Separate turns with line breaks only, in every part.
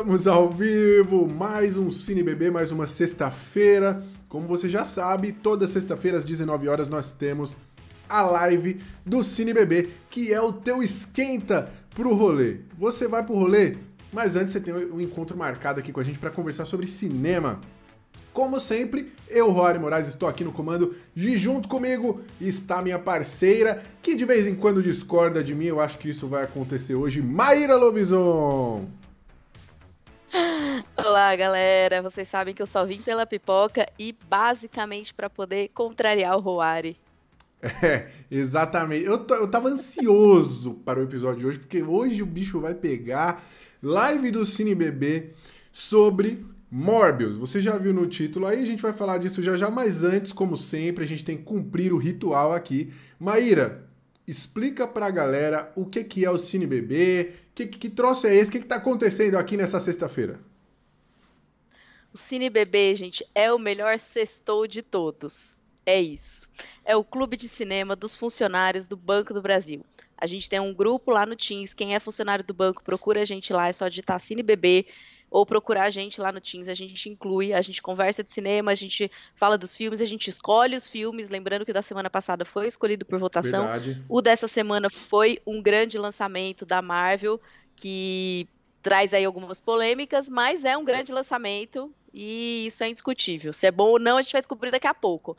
Estamos ao vivo. Mais um Cine Bebê, mais uma sexta-feira. Como você já sabe, toda sexta-feira às 19 horas nós temos a live do Cine Bebê, que é o teu esquenta pro rolê. Você vai pro rolê, mas antes você tem um encontro marcado aqui com a gente para conversar sobre cinema. Como sempre, eu, Rory Moraes, estou aqui no comando e junto comigo está minha parceira, que de vez em quando discorda de mim, eu acho que isso vai acontecer hoje, Maíra Lovison!
Olá, galera! Vocês sabem que eu só vim pela pipoca e basicamente para poder contrariar o Roari.
É, exatamente. Eu, eu tava ansioso para o episódio de hoje, porque hoje o bicho vai pegar live do Cine Bebê sobre Morbius, você já viu no título aí, a gente vai falar disso já já, mas antes, como sempre, a gente tem que cumprir o ritual aqui. Maíra, explica pra galera o que, que é o Cine Bebê, que, que troço é esse, o que, que tá acontecendo aqui nessa sexta-feira?
O Cine Bebê, gente, é o melhor sextou de todos. É isso. É o clube de cinema dos funcionários do Banco do Brasil. A gente tem um grupo lá no Teams. Quem é funcionário do banco, procura a gente lá, é só digitar Cine Bebê ou procurar a gente lá no Teams, a gente inclui, a gente conversa de cinema, a gente fala dos filmes, a gente escolhe os filmes, lembrando que da semana passada foi escolhido por votação. Verdade. O dessa semana foi um grande lançamento da Marvel, que traz aí algumas polêmicas, mas é um grande lançamento e isso é indiscutível. Se é bom ou não, a gente vai descobrir daqui a pouco.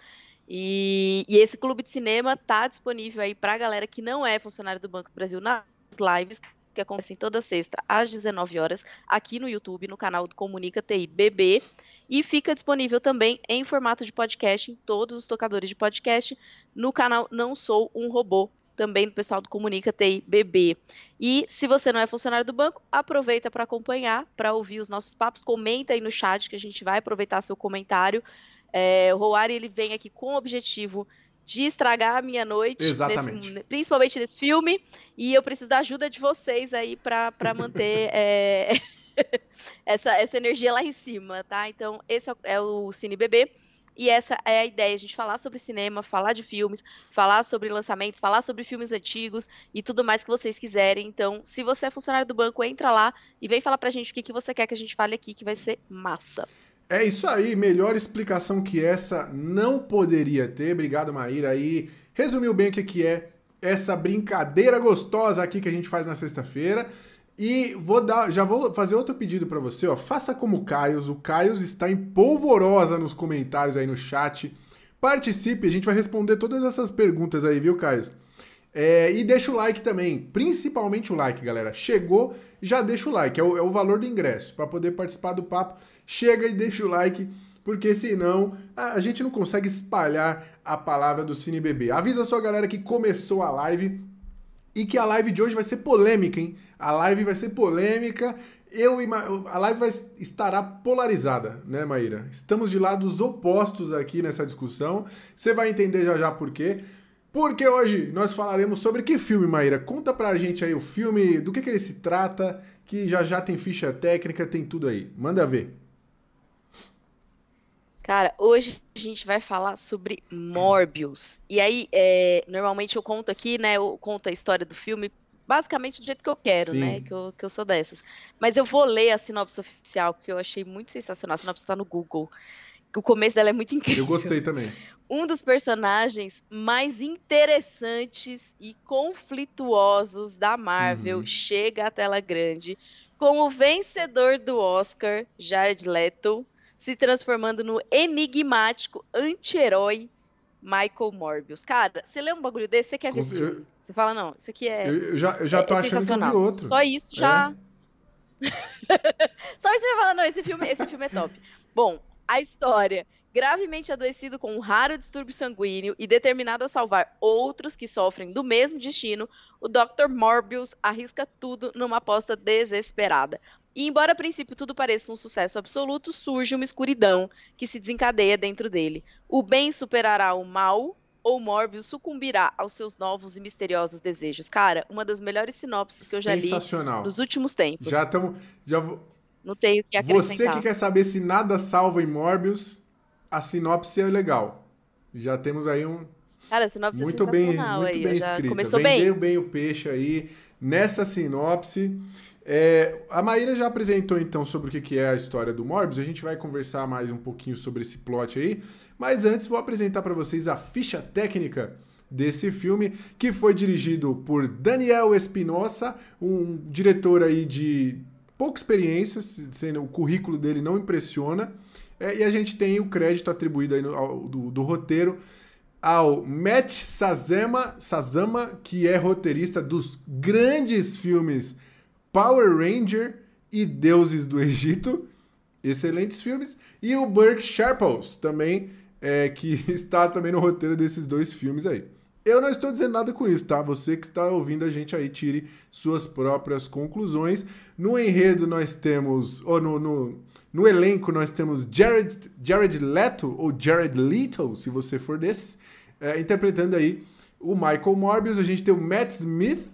E, e esse clube de cinema tá disponível aí para a galera que não é funcionário do Banco do Brasil nas lives que acontecem toda sexta às 19 horas aqui no YouTube, no canal do Comunica TI BB. E fica disponível também em formato de podcast em todos os tocadores de podcast no canal Não Sou um Robô, também do pessoal do Comunica TI BB. E se você não é funcionário do banco, aproveita para acompanhar, para ouvir os nossos papos, comenta aí no chat que a gente vai aproveitar seu comentário. É, o Roari ele vem aqui com o objetivo de estragar a minha noite,
Exatamente.
Nesse, principalmente nesse filme, e eu preciso da ajuda de vocês aí para manter é, essa, essa energia lá em cima, tá? Então, esse é, é o Cine Bebê. E essa é a ideia, a gente falar sobre cinema, falar de filmes, falar sobre lançamentos, falar sobre filmes antigos e tudo mais que vocês quiserem. Então, se você é funcionário do banco, entra lá e vem falar pra gente o que, que você quer que a gente fale aqui, que vai ser massa.
É isso aí, melhor explicação que essa não poderia ter. Obrigado, Maíra. Aí resumiu bem o que, é essa brincadeira gostosa aqui que a gente faz na sexta-feira. E vou dar, já vou fazer outro pedido para você, ó. Faça como o Caio. O Caio está em polvorosa nos comentários aí no chat. Participe, a gente vai responder todas essas perguntas aí, viu, Caio? É, e deixa o like também, principalmente o like, galera. Chegou, já deixa o like, é o, é o valor do ingresso para poder participar do papo chega e deixa o like, porque senão a gente não consegue espalhar a palavra do Cine Bebê. Avisa a sua galera que começou a live e que a live de hoje vai ser polêmica, hein? A live vai ser polêmica. Eu a live vai, estará polarizada, né, Maíra? Estamos de lados opostos aqui nessa discussão. Você vai entender já já por quê. Porque hoje nós falaremos sobre que filme, Maíra? Conta pra gente aí o filme, do que, que ele se trata, que já já tem ficha técnica, tem tudo aí. Manda ver.
Cara, hoje a gente vai falar sobre Morbius. E aí, é, normalmente eu conto aqui, né? Eu conto a história do filme basicamente do jeito que eu quero, né, Sim. né? Que eu, que eu sou dessas. Mas eu vou ler a sinopse oficial, que eu achei muito sensacional. A sinopse está no Google. O começo dela é muito incrível.
Eu gostei também.
Um dos personagens mais interessantes e conflituosos da Marvel uhum. chega à tela grande com o vencedor do Oscar, Jared Leto, se transformando no enigmático anti-herói Michael Morbius. Cara, você lê um bagulho desse, você quer ver filme. Você fala, não, isso aqui é.
Eu, já, eu já tô é, é achando que eu vi outro.
Só isso já. É. Só isso já fala, não, esse filme, esse filme é top. Bom, a história. Gravemente adoecido com um raro distúrbio sanguíneo e determinado a salvar outros que sofrem do mesmo destino, o Dr. Morbius arrisca tudo numa aposta desesperada. E embora a princípio tudo pareça um sucesso absoluto, surge uma escuridão que se desencadeia dentro dele. O bem superará o mal ou Morbius sucumbirá aos seus novos e misteriosos desejos. Cara, uma das melhores sinopses que eu já li nos últimos tempos.
Já estamos. Já...
Não tenho que acrescentar.
Você que quer saber se nada salva em Morbius, a sinopse é legal. Já temos aí um.
Cara, a sinopse é muito é bem, muito
bem escrita. Começou Vendeu bem. bem o peixe aí nessa sinopse. É, a Maíra já apresentou então sobre o que é a história do Morbius, a gente vai conversar mais um pouquinho sobre esse plot aí, mas antes vou apresentar para vocês a ficha técnica desse filme, que foi dirigido por Daniel Espinosa, um diretor aí de pouca experiência, sendo o currículo dele não impressiona, é, e a gente tem o crédito atribuído aí no, ao, do, do roteiro ao Matt Sazama, Sazama, que é roteirista dos grandes filmes Power Ranger e Deuses do Egito, excelentes filmes, e o Burke Sharples, também, é, que está também no roteiro desses dois filmes aí. Eu não estou dizendo nada com isso, tá? Você que está ouvindo a gente aí, tire suas próprias conclusões. No enredo nós temos, ou no, no, no elenco nós temos Jared, Jared Leto, ou Jared Leto, se você for desse, é, interpretando aí o Michael Morbius. A gente tem o Matt Smith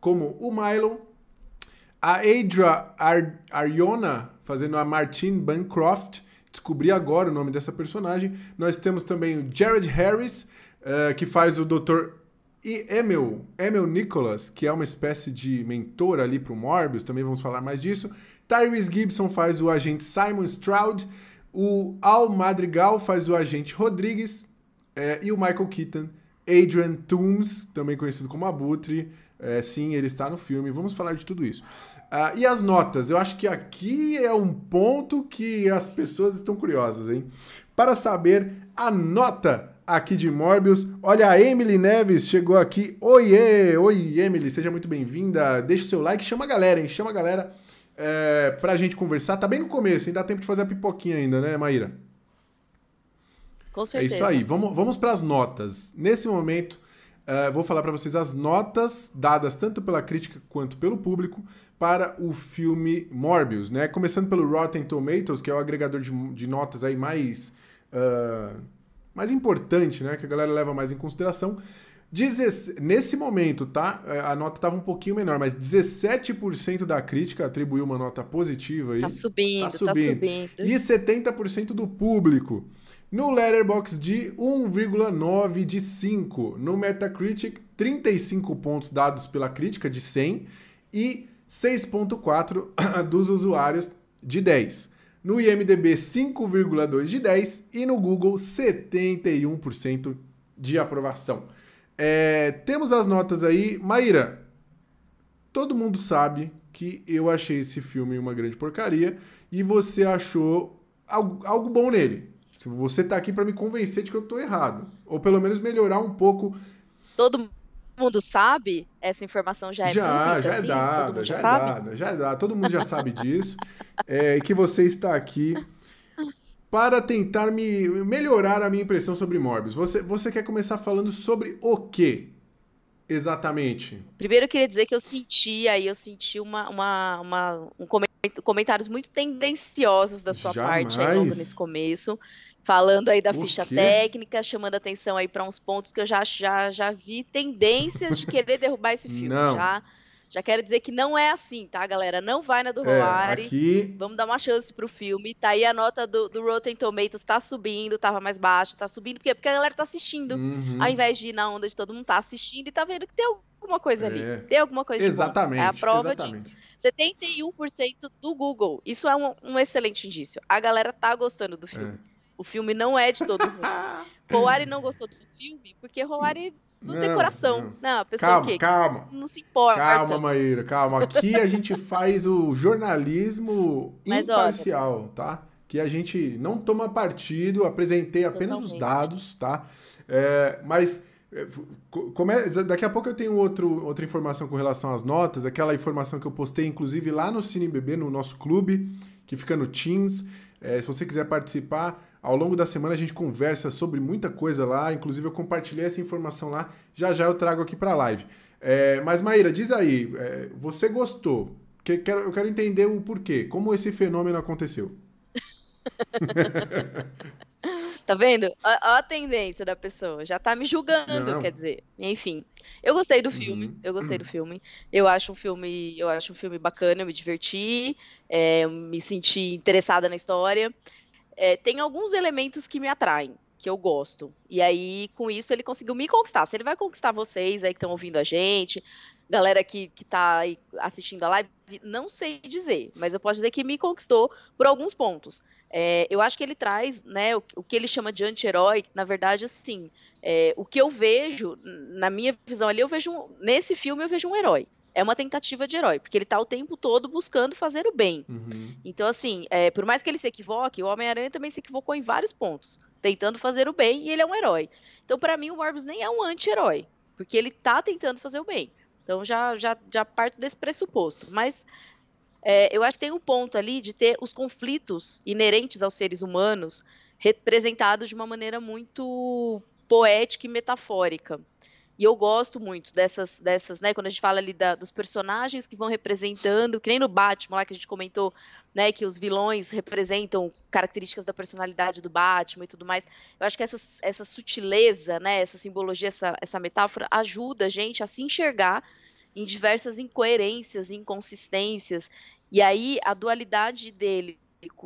como o Milo, a Adria Ar Ariona fazendo a Martine Bancroft, descobri agora o nome dessa personagem. Nós temos também o Jared Harris, uh, que faz o Dr. Emil, Emil Nicholas, que é uma espécie de mentor ali para o Morbius, também vamos falar mais disso. Tyrese Gibson faz o agente Simon Stroud, o Al Madrigal faz o agente Rodrigues, uh, e o Michael Keaton, Adrian Toomes, também conhecido como Abutre, é, sim, ele está no filme. Vamos falar de tudo isso. Uh, e as notas? Eu acho que aqui é um ponto que as pessoas estão curiosas, hein? Para saber a nota aqui de Morbius. Olha, a Emily Neves chegou aqui. Oiê! Oi, Emily, seja muito bem-vinda. Deixa o seu like, chama a galera, hein? Chama a galera é, pra gente conversar. Tá bem no começo, ainda dá tempo de fazer a pipoquinha ainda, né, Maíra?
Com certeza.
É isso aí. Vamos, vamos para as notas. Nesse momento, uh, vou falar para vocês as notas dadas tanto pela crítica quanto pelo público para o filme Morbius, né? Começando pelo Rotten Tomatoes, que é o agregador de, de notas aí mais, uh, mais importante, né? Que a galera leva mais em consideração. Nesse momento, tá? É, a nota estava um pouquinho menor, mas 17% da crítica atribuiu uma nota positiva aí.
Tá subindo, tá subindo. Tá subindo.
E 70% do público no Letterboxd, de 1,9 de 5. No Metacritic, 35 pontos dados pela crítica de 100 e 6,4 dos usuários de 10. No IMDB, 5,2 de 10 e no Google, 71% de aprovação. É, temos as notas aí. Maíra, todo mundo sabe que eu achei esse filme uma grande porcaria e você achou algo, algo bom nele. Você tá aqui para me convencer de que eu tô errado. Ou pelo menos melhorar um pouco.
Todo mundo sabe? Essa informação já é
Já,
pública,
já é
assim?
dada, já, já é dada, já é dada. Todo mundo já sabe disso. É, que você está aqui para tentar me melhorar a minha impressão sobre Morbius. Você, você quer começar falando sobre o quê? Exatamente.
Primeiro eu queria dizer que eu senti aí, eu senti uma, uma, uma um comentários muito tendenciosos da sua
Jamais.
parte aí logo nesse começo falando aí da ficha técnica, chamando atenção aí para uns pontos que eu já, já, já vi tendências de querer derrubar esse filme.
Não.
Já, já quero dizer que não é assim, tá, galera? Não vai na do é,
Aqui...
Vamos dar uma chance pro filme. Tá aí a nota do, do Rotten Tomatoes, tá subindo, tava mais baixa, tá subindo. Por quê? Porque a galera tá assistindo.
Uhum.
Ao invés de ir na onda de todo mundo tá assistindo e tá vendo que tem alguma coisa
é.
ali. Tem alguma coisa
Exatamente.
É a prova
exatamente.
disso. 71% do Google. Isso é um, um, excelente indício. A galera tá gostando do filme. É. O filme não é de todo mundo. Roari não gostou do filme porque Roari não, não, tem coração. Não, não a pessoa
calma,
que
calma.
não se importa.
Calma, Maíra, calma. Aqui a gente faz o jornalismo Mas, imparcial, olha, tá? Que a gente não toma partido, apresentei apenas totalmente. os dados, tá? É, mas é, daqui a pouco eu tenho outro, outra informação com relação às notas, aquela informação que eu postei, inclusive, lá no CineBB, no nosso clube, que fica no Teams. É, se você quiser participar, ao longo da semana a gente conversa sobre muita coisa lá, inclusive eu compartilhei essa informação lá, já já eu trago aqui para a live. É, mas Maíra, diz aí, é, você gostou? Que, quero, eu quero entender o porquê, como esse fenômeno aconteceu.
tá vendo? Olha a tendência da pessoa, já tá me julgando, Não. quer dizer. Enfim, eu gostei do filme, uhum. eu gostei do filme. Eu acho um filme, eu acho um filme bacana, eu me diverti, é, me senti interessada na história é, tem alguns elementos que me atraem, que eu gosto. E aí, com isso, ele conseguiu me conquistar. Se ele vai conquistar vocês aí que estão ouvindo a gente, galera que, que tá assistindo a live, não sei dizer, mas eu posso dizer que me conquistou por alguns pontos. É, eu acho que ele traz, né, o, o que ele chama de anti-herói, na verdade, assim, é, o que eu vejo, na minha visão ali, eu vejo, nesse filme eu vejo um herói. É uma tentativa de herói, porque ele tá o tempo todo buscando fazer o bem. Uhum. Então, assim, é, por mais que ele se equivoque, o Homem-Aranha também se equivocou em vários pontos, tentando fazer o bem, e ele é um herói. Então, para mim, o Morbius nem é um anti-herói, porque ele tá tentando fazer o bem. Então já, já, já parto desse pressuposto. Mas é, eu acho que tem um ponto ali de ter os conflitos inerentes aos seres humanos representados de uma maneira muito poética e metafórica. E eu gosto muito dessas, dessas, né? Quando a gente fala ali da, dos personagens que vão representando, que nem no Batman lá que a gente comentou, né? Que os vilões representam características da personalidade do Batman e tudo mais. Eu acho que essa, essa sutileza, né? Essa simbologia, essa, essa metáfora ajuda a gente a se enxergar em diversas incoerências, inconsistências. E aí a dualidade dele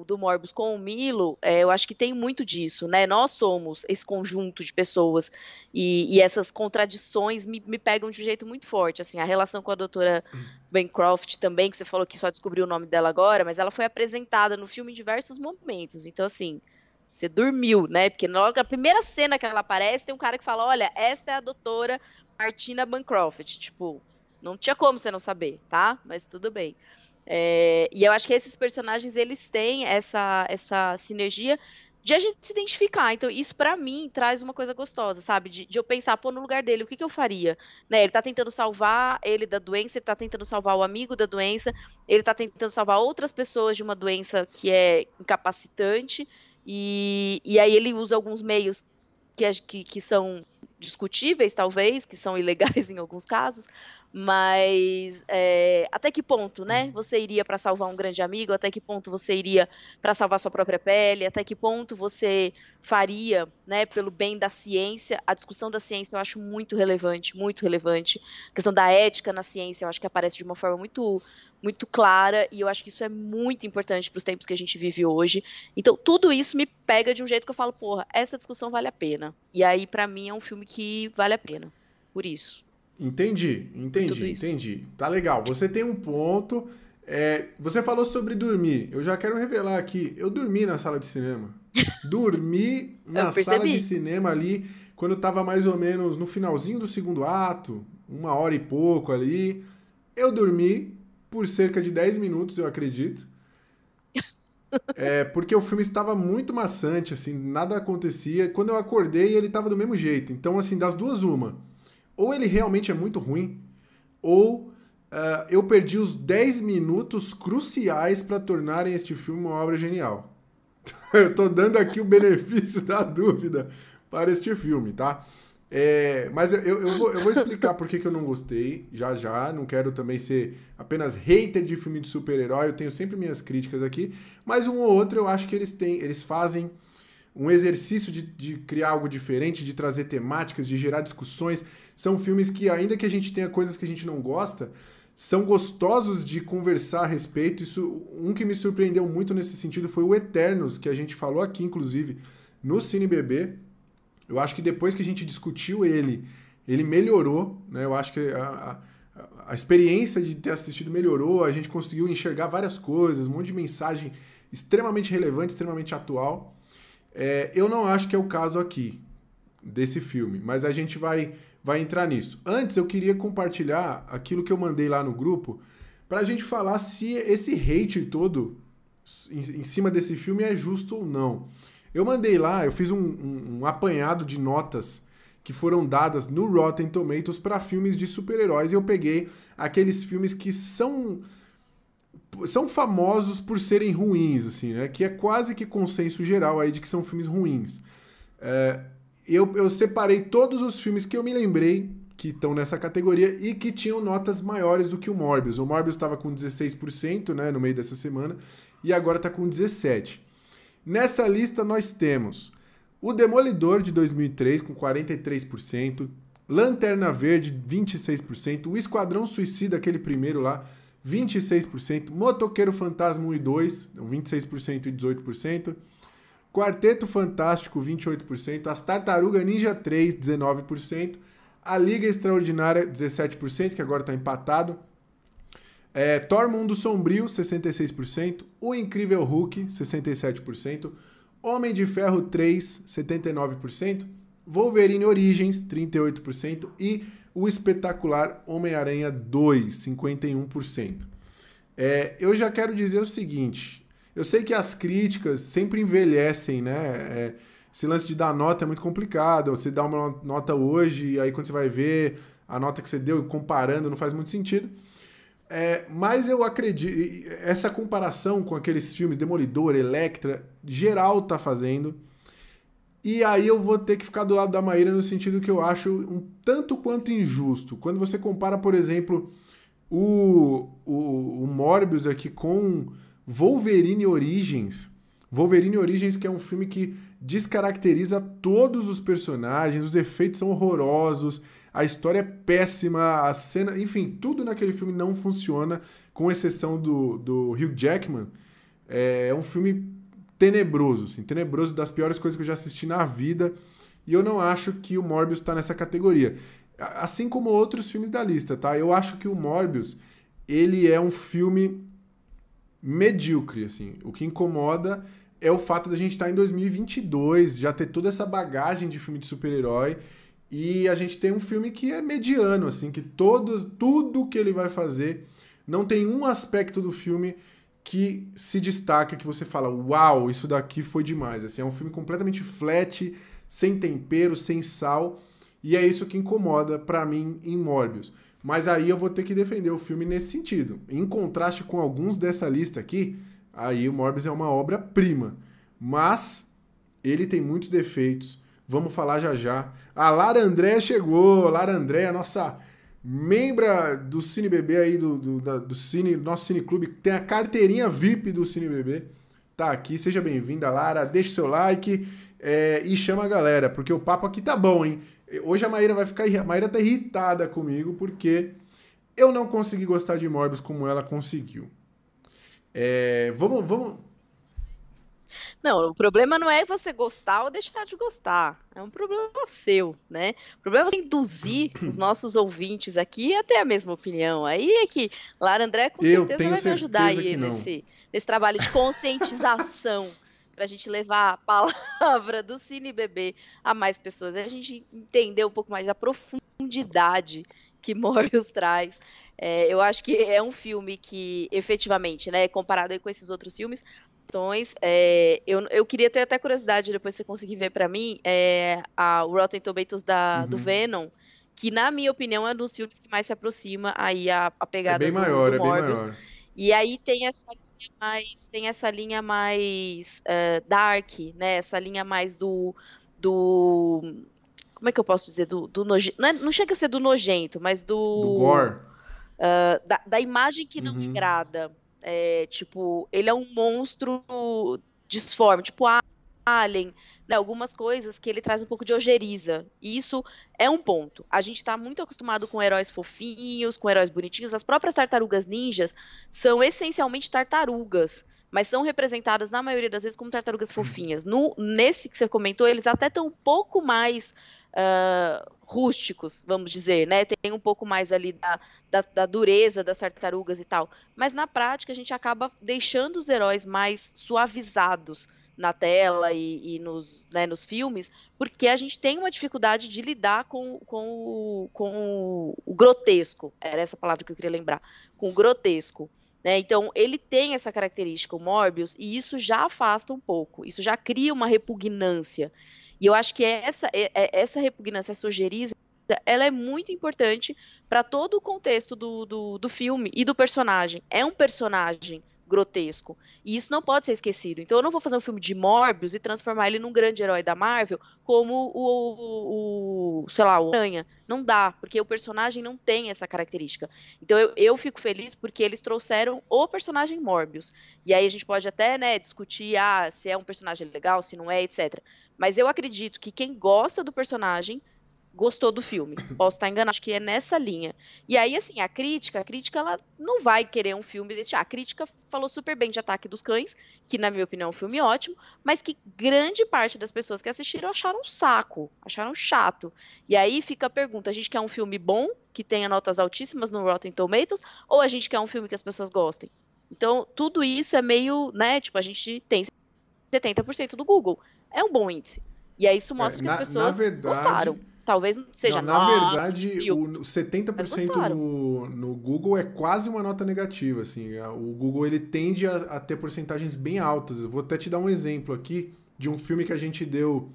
do Morbius com o Milo, é, eu acho que tem muito disso, né? Nós somos esse conjunto de pessoas e, e essas contradições me, me, pegam de um jeito muito forte. Assim, a relação com a doutora Bancroft também, que você falou que só descobriu o nome dela agora, mas ela foi apresentada no filme em diversos momentos. Então, assim, você dormiu, né? Porque logo a primeira cena que ela aparece, tem um cara que fala: Olha, esta é a doutora Martina Bancroft. Tipo, não tinha como você não saber, tá? Mas tudo bem. É, e eu acho que esses personagens eles têm essa, essa sinergia de a gente se identificar. Então, isso para mim traz uma coisa gostosa, sabe? De, de, eu pensar, pô, no lugar dele, o que, que eu faria? Né? Ele tá tentando salvar ele da doença, ele tá tentando salvar o amigo da doença, ele tá tentando salvar outras pessoas de uma doença que é incapacitante, e, e aí ele usa alguns meios que, que, que são discutíveis, talvez, que são ilegais em alguns casos, mas é, até que ponto, né? Uhum. Você iria para salvar um grande amigo? Até que ponto você iria para salvar sua própria pele? Até que ponto você faria, né, pelo bem da ciência? A discussão da ciência eu acho muito relevante, muito relevante. A questão da ética na ciência eu acho que aparece de uma forma muito muito clara e eu acho que isso é muito importante para os tempos que a gente vive hoje. Então, tudo isso me pega de um jeito que eu falo, porra, essa discussão vale a pena. E aí para mim é um filme que vale a pena. Por isso.
Entendi, entendi, entendi. Tá legal. Você tem um ponto. É, você falou sobre dormir. Eu já quero revelar aqui. Eu dormi na sala de cinema. dormi na sala de cinema ali quando tava mais ou menos no finalzinho do segundo ato, uma hora e pouco ali. Eu dormi por cerca de 10 minutos, eu acredito. É, porque o filme estava muito maçante, assim, nada acontecia. Quando eu acordei, ele estava do mesmo jeito. Então, assim, das duas, uma ou ele realmente é muito ruim, ou uh, eu perdi os 10 minutos cruciais para tornarem este filme uma obra genial. eu tô dando aqui o benefício da dúvida para este filme, tá? É, mas eu, eu, vou, eu vou explicar por que, que eu não gostei, já já. Não quero também ser apenas hater de filme de super-herói, eu tenho sempre minhas críticas aqui. Mas um ou outro eu acho que eles têm, eles fazem um exercício de, de, criar algo diferente, de trazer temáticas, de gerar discussões. São filmes que, ainda que a gente tenha coisas que a gente não gosta, são gostosos de conversar a respeito. Isso, um que me surpreendeu muito nesse sentido foi o Eternos, que a gente falou aqui, inclusive, no Cine Bebê. Eu acho que depois que a gente discutiu ele, ele melhorou, né? Eu acho que a, a, a experiência de ter assistido melhorou, a gente conseguiu enxergar várias coisas, um monte de mensagem extremamente relevante, extremamente atual. É, eu não acho que é o caso aqui desse filme, mas a gente vai, vai entrar nisso. Antes, eu queria compartilhar aquilo que eu mandei lá no grupo para a gente falar se esse hate todo em, em, cima desse filme é justo ou não. Eu mandei lá, eu fiz um, um, um apanhado de notas que foram dadas no Rotten Tomatoes para filmes de super-heróis e eu peguei aqueles filmes que são são famosos por serem ruins, assim, né? Que é quase que consenso geral aí de que são filmes ruins. É, eu, eu separei todos os filmes que eu me lembrei que estão nessa categoria e que tinham notas maiores do que o Morbius. O Morbius estava com 16%, né, no meio dessa semana, e agora está com 17%. Nessa lista nós temos o Demolidor de 2003 com 43%, Lanterna Verde 26%, o Esquadrão Suicida, aquele primeiro lá, 26%, Motoqueiro Fantasma 1 e 2, 26% e 18%, Quarteto Fantástico 28%, As Tartaruga Ninja 3, 19%, A Liga Extraordinária, 17%, que agora está empatado. É, Thor Mundo Sombrio, 66%. O Incrível Hulk, 67%. Homem de Ferro 3, 79%. Wolverine Origins, 38%. E o espetacular Homem-Aranha 2, 51%. É, eu já quero dizer o seguinte: eu sei que as críticas sempre envelhecem, né? É, esse lance de dar nota é muito complicado. Você dá uma nota hoje, e aí quando você vai ver a nota que você deu comparando, não faz muito sentido. É, mas eu acredito. Essa comparação com aqueles filmes Demolidor, Electra, geral tá fazendo. E aí eu vou ter que ficar do lado da Maíra no sentido que eu acho um tanto quanto injusto. Quando você compara, por exemplo, o, o, o Morbius aqui com Wolverine Origins. Wolverine Origins, que é um filme que descaracteriza todos os personagens, os efeitos são horrorosos, a história é péssima, a cena, enfim, tudo naquele filme não funciona, com exceção do, do Hugh Jackman. É um filme tenebroso, assim, tenebroso, das piores coisas que eu já assisti na vida, e eu não acho que o Morbius está nessa categoria. Assim como outros filmes da lista, tá? Eu acho que o Morbius, ele é um filme medíocre, assim. O que incomoda é o fato da gente estar tá em 2022, já ter toda essa bagagem de filme de super-herói e a gente tem um filme que é mediano, assim, que todos, tudo que ele vai fazer, não tem um aspecto do filme que se destaca, que você fala, uau, isso daqui foi demais. Assim, é um filme completamente flat, sem tempero, sem sal, e é isso que incomoda para mim em Morbius. Mas aí eu vou ter que defender o filme nesse sentido. Em contraste com alguns dessa lista aqui, aí o Morbius é uma obra-prima. Mas ele tem muitos defeitos, Vamos falar já já. A Lara André chegou. Lara André, nossa membra do Cine Bebê aí, do, do, da, do Cine, nosso Cine Clube, tem a carteirinha VIP do Cine Bebê. Tá aqui, seja bem-vinda, Lara. Deixa o seu like é, e chama a galera, porque o papo aqui tá bom, hein? Hoje a Maíra vai ficar. A Maíra tá irritada comigo, porque eu não consegui gostar de Morbius como ela conseguiu. É, vamos, vamos,
não, o problema não é você gostar ou deixar de gostar. É um problema seu, né? O problema é você induzir os nossos ouvintes aqui a ter a mesma opinião. Aí é que Lara André com
Eu
certeza vai
me
ajudar aí nesse, nesse trabalho de conscientização para a gente levar a palavra do Cine Bebê a mais pessoas. A gente entender um pouco mais da profundidade que Morbius traz. É, eu acho que é um filme que, efetivamente, né, comparado com esses outros filmes, questões. É, eu, eu queria ter até curiosidade, depois você conseguir ver para mim, é, a, o Rotten Tomatoes da, uhum. do Venom, que na minha opinião é um dos filmes que mais se aproxima aí a, a pegada
é bem do, maior, do
Morbius.
É bem maior.
E aí tem essa linha mais, tem essa linha mais uh, dark, né? Essa linha mais do, do como é que eu posso dizer do, do nojento, não, é, não, chega a ser do nojento, mas do,
do gore,
uh, da, da, imagem que não uhum. agrada. É, tipo, ele é um monstro disforme, tipo Alien, né, algumas coisas que ele traz um pouco de ojeriza. E isso é um ponto. A gente está muito acostumado com heróis fofinhos, com heróis bonitinhos. As próprias tartarugas ninjas são essencialmente tartarugas mas são representadas na maioria das vezes como tartarugas fofinhas. No, nesse que você comentou, eles até estão um pouco mais uh, rústicos, vamos dizer, né? Tem um pouco mais ali da, da, da, dureza das tartarugas e tal. Mas na prática a gente acaba deixando os heróis mais suavizados na tela e, e nos, né, nos filmes, porque a gente tem uma dificuldade de lidar com, com, o, com o grotesco. Era essa palavra que eu queria lembrar. Com o grotesco. Né? Então, ele tem essa característica, o Morbius, e isso já afasta um pouco, isso já cria uma repugnância. E eu acho que essa, essa repugnância, essa ojeriza, ela é muito importante para todo o contexto do, do, do filme e do personagem. É um personagem grotesco. E isso não pode ser esquecido. Então eu não vou fazer um filme de Morbius e transformar ele num grande herói da Marvel como o, o, o sei lá, o Aranha. Não dá, porque o personagem não tem essa característica. Então eu, eu fico feliz porque eles trouxeram o personagem Morbius. E aí a gente pode até, né, discutir ah, se é um personagem legal, se não é, etc. Mas eu acredito que quem gosta do personagem gostou do filme. Posso estar enganado, acho que é nessa linha. E aí, assim, a crítica, a crítica, ela não vai querer um filme desse. A crítica falou super bem de Ataque dos Cães, que na minha opinião é um filme ótimo, mas que grande parte das pessoas que assistiram acharam um saco, acharam chato. E aí fica a pergunta: a gente quer um filme bom, que tenha notas altíssimas no Rotten Tomatoes, ou a gente quer um filme que as pessoas gostem? Então, tudo isso é meio, né? Tipo, a gente tem 70% do Google. É um bom índice. E aí isso mostra é, que as pessoas verdade, gostaram. Talvez seja
não, Na verdade, o 70% no, no Google é quase uma nota negativa. Assim. É, o Google ele tende a, a, ter porcentagens bem altas. Eu vou até te dar um exemplo aqui de um filme que a gente deu,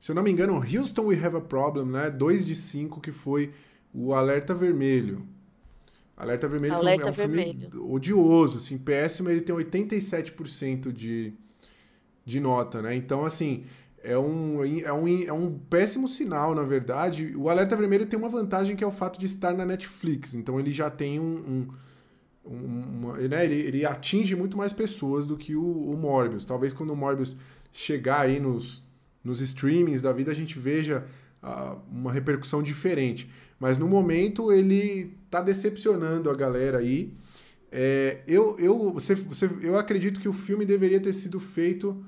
se eu não me engano, Houston We Have a Problem, né? 2 de 5, que foi o Alerta Vermelho. Alerta Vermelho Alerta é um Vermelho. filme odioso, assim, péssimo, ele tem 87% de, de nota, né? Então, assim, é um, é, um, é um péssimo sinal, na verdade. O Alerta Vermelho tem uma vantagem que é o fato de estar na Netflix. Então ele já tem um. um, uma, né? ele, ele atinge muito mais pessoas do que o, o Morbius. Talvez quando o Morbius chegar aí nos, nos streamings da vida a gente veja uh, uma repercussão diferente. Mas no momento ele tá decepcionando a galera aí. É, eu, eu, você, você, eu acredito que o filme deveria ter sido feito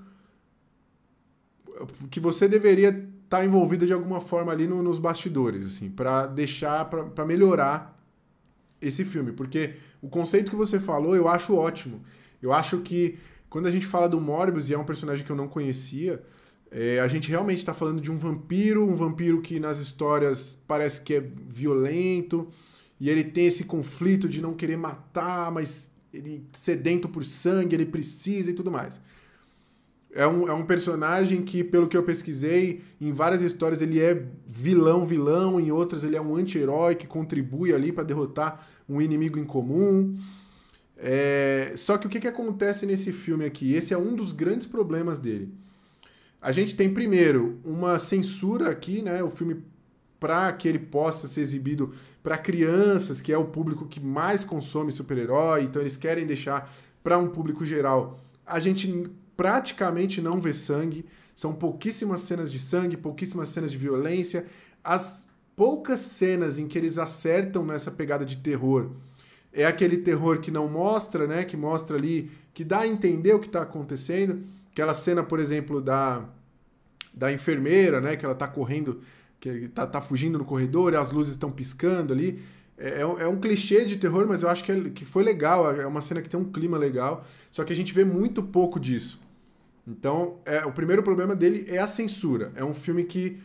que você deveria estar tá envolvida de alguma forma ali no, nos bastidores, assim, para deixar, para melhorar esse filme, porque o conceito que você falou eu acho ótimo. Eu acho que quando a gente fala do Morbius e é um personagem que eu não conhecia, é, a gente realmente está falando de um vampiro, um vampiro que nas histórias parece que é violento e ele tem esse conflito de não querer matar, mas ele sedento por sangue, ele precisa e tudo mais. É um, é um personagem que, pelo que eu pesquisei, em várias histórias ele é vilão, vilão, em outras ele é um anti-herói que contribui ali para derrotar um inimigo em comum. É... Só que o que, que acontece nesse filme aqui? Esse é um dos grandes problemas dele. A gente tem, primeiro, uma censura aqui, né? O filme, para que ele possa ser exibido para crianças, que é o público que mais consome super-herói, então eles querem deixar para um público geral. A gente praticamente não vê sangue, são pouquíssimas cenas de sangue, pouquíssimas cenas de violência. As poucas cenas em que eles acertam nessa pegada de terror é aquele terror que não mostra, né? Que mostra ali, que dá a entender o que está acontecendo. Aquela cena, por exemplo, da, da enfermeira, né? Que ela está correndo, que está tá fugindo no corredor e as luzes estão piscando ali. É, é, um clichê de terror, mas eu acho que, é, que foi legal. É uma cena que tem um clima legal. Só que a gente vê muito pouco disso. Então, é, o primeiro problema dele é a censura. É um filme que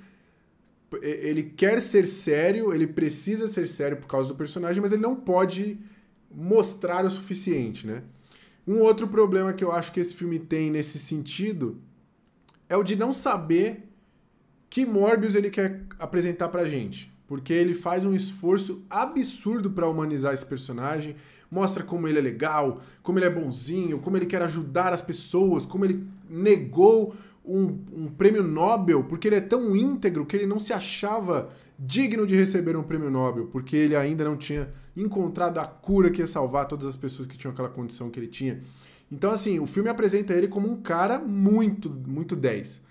ele quer ser sério, ele precisa ser sério por causa do personagem, mas ele não pode mostrar o suficiente, né? Um outro problema que eu acho que esse filme tem nesse sentido é o de não saber que Morbius ele quer apresentar pra gente. Porque ele faz um esforço absurdo para humanizar esse personagem, mostra como ele é legal, como ele é bonzinho, como ele quer ajudar as pessoas, como ele negou um, um, prêmio Nobel porque ele é tão íntegro que ele não se achava digno de receber um prêmio Nobel, porque ele ainda não tinha encontrado a cura que ia salvar todas as pessoas que tinham aquela condição que ele tinha. Então, assim, o filme apresenta ele como um cara muito, muito 10.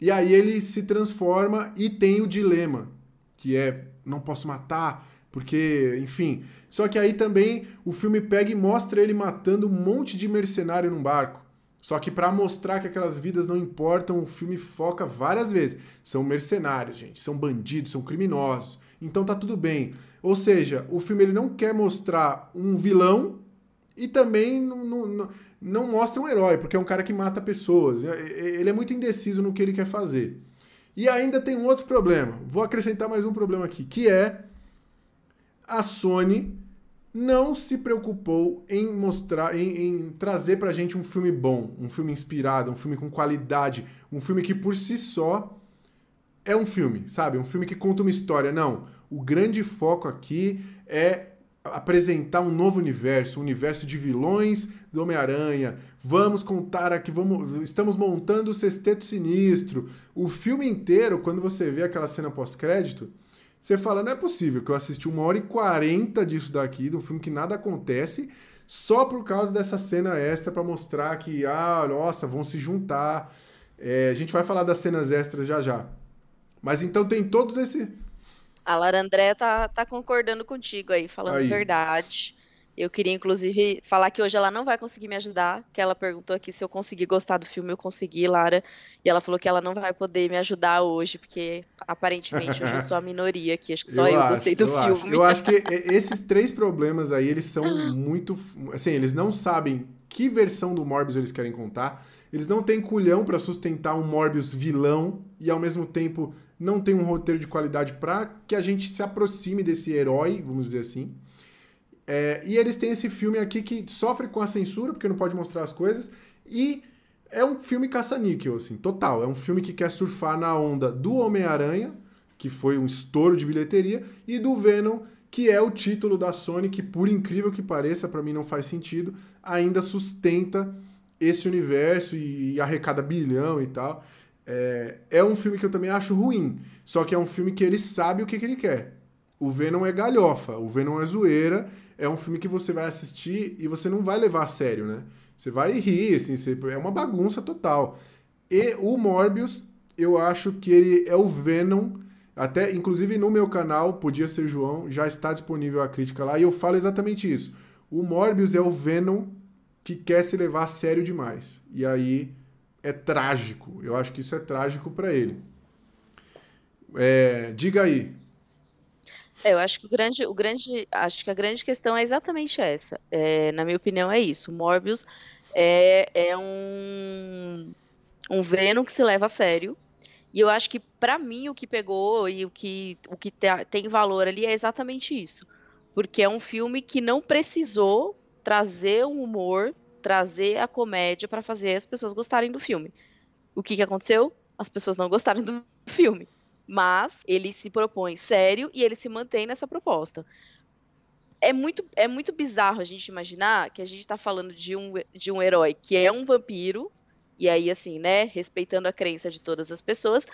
E aí ele se transforma e tem o dilema, que é não posso matar, porque, enfim. Só que aí também o filme pega e mostra ele matando um monte de mercenário num barco. Só que para mostrar que aquelas vidas não importam, o filme foca várias vezes. São mercenários, gente, são bandidos, são criminosos. Então tá tudo bem. Ou seja, o filme ele não quer mostrar um vilão e também não, não, não mostra um herói, porque é um cara que mata pessoas. Ele é muito indeciso no que ele quer fazer. E ainda tem um outro problema. Vou acrescentar mais um problema aqui, que é a Sony não se preocupou em mostrar, em, em trazer pra gente um filme bom, um filme inspirado, um filme com qualidade, um filme que por si só é um filme, sabe? Um filme que conta uma história. Não. O grande foco aqui é apresentar um novo universo, um universo de vilões do Homem-Aranha. Vamos contar aqui, vamos, estamos montando o Sexteto Sinistro. O filme inteiro, quando você vê aquela cena pós-crédito, você fala, não é possível que eu assisti uma hora e quarenta disso daqui, do filme que nada acontece, só por causa dessa cena extra para mostrar que, ah, nossa, vão se juntar. É, a gente vai falar das cenas extras já já. Mas então tem todos esse.
A Lara André tá, tá concordando contigo aí, falando
Aí.
verdade. Eu queria, inclusive, falar que hoje ela não vai conseguir me ajudar, que ela perguntou aqui se eu consegui gostar do filme, eu consegui, Lara, e ela falou que ela não vai poder me ajudar hoje, porque aparentemente hoje eu sou a minoria aqui, acho que só eu,
acho,
gostei do
eu
filme.
Acho. Eu acho que esses três problemas aí, eles são muito. Assim, eles não sabem que versão do Morbius eles querem contar. Eles não têm culhão pra sustentar um Morbius vilão e ao mesmo tempo não tem um roteiro de qualidade pra que a gente se aproxime desse herói, vamos dizer assim. É, e eles têm esse filme aqui que sofre com a censura, porque não pode mostrar as coisas, e é um filme caça-níquel, assim, total. É um filme que quer surfar na onda do Homem-Aranha, que foi um estouro de bilheteria, e do Venom, que é o título da Sony, que por incrível que pareça, pra mim não faz sentido, ainda sustenta esse universo e, e arrecada bilhão e tal. É, é um filme que eu também acho ruim, só que é um filme que ele sabe o que, que ele quer. O Venom é galhofa, o Venom é zoeira, é um filme que você vai assistir e você não vai levar a sério, né? Você vai rir, assim, você- é uma bagunça total. E o Morbius, eu acho que ele é o Venom, até inclusive no meu canal, Podia Ser João, já está disponível a crítica lá, e eu falo exatamente isso. O Morbius é o Venom que quer se levar a sério demais. E aí é trágico. Eu acho que isso é trágico pra ele. É, diga aí.
É, eu acho que o grande, o grande, acho que a grande questão é exatamente essa. É, na minha opinião, é isso. O Morbius é, é um, um Venom que se leva a sério. E eu acho que, pra mim, o que pegou e o que, o que te- tem valor ali é exatamente isso. Porque é um filme que não precisou trazer um humor, trazer a comédia pra fazer as pessoas gostarem do filme. O que que aconteceu? As pessoas não gostaram do filme. Mas ele se propõe sério e ele se mantém nessa proposta. É muito, é muito bizarro a gente imaginar que a gente tá falando de um, de um herói que é um vampiro, e aí, assim, né, respeitando a crença de todas as pessoas,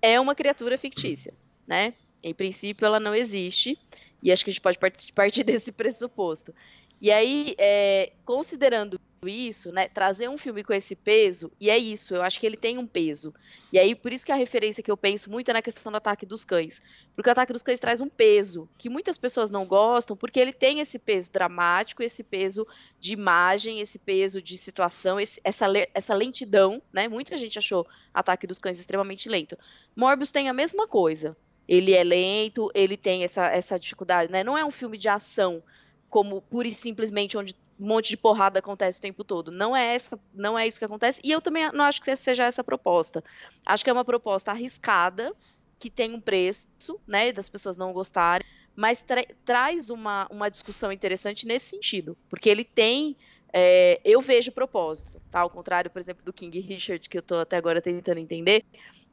é uma criatura fictícia, né? Em princípio, ela não existe, e acho que a gente pode partir desse pressuposto. E aí, é, considerando isso, né, trazer um filme com esse peso, e é isso, eu acho que ele tem um peso. E aí, por isso que a referência que eu penso muito é na questão do Ataque dos Cães. Porque o Ataque dos Cães traz um peso que muitas pessoas não gostam, porque ele tem esse peso dramático, esse peso de imagem, esse peso de situação, esse- essa, essa lentidão, né? Muita gente achou Ataque dos Cães extremamente lento. Morbius tem a mesma coisa. Ele é lento, ele tem essa, essa dificuldade, né? Não é um filme de ação como pura e simplesmente onde um monte de porrada acontece o tempo todo. Não é essa, não é isso que acontece. E eu também não acho que seja essa a proposta. Acho que é uma proposta arriscada, que tem um preço, né, das pessoas não gostarem, mas tra- traz uma, uma discussão interessante nesse sentido, porque ele tem, é, eu vejo propósito, tá? Ao contrário, por exemplo, do King Richard, que eu tô até agora tentando entender,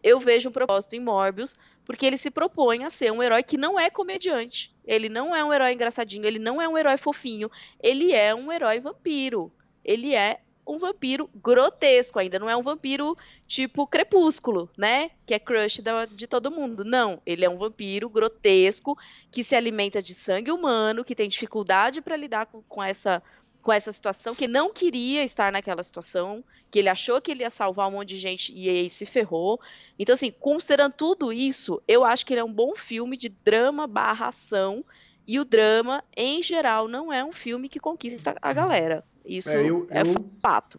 eu vejo um propósito em Morbius, porque ele se propõe a ser um herói que não é comediante. Ele não é um herói engraçadinho, ele não é um herói fofinho, ele é um herói vampiro. Ele é um vampiro grotesco ainda, não é um vampiro tipo Crepúsculo, né? Que é crush da- de todo mundo. Não, ele é um vampiro grotesco que se alimenta de sangue humano, que tem dificuldade para lidar com, com essa com essa situação, que não queria estar naquela situação, que ele achou que ele ia salvar um monte de gente e aí se ferrou. Então, assim, considerando tudo isso, eu acho que ele é um bom filme de drama barra ação, e o drama, em geral, não é um filme que conquista a galera. Isso
É, eu-
é
eu-
fato.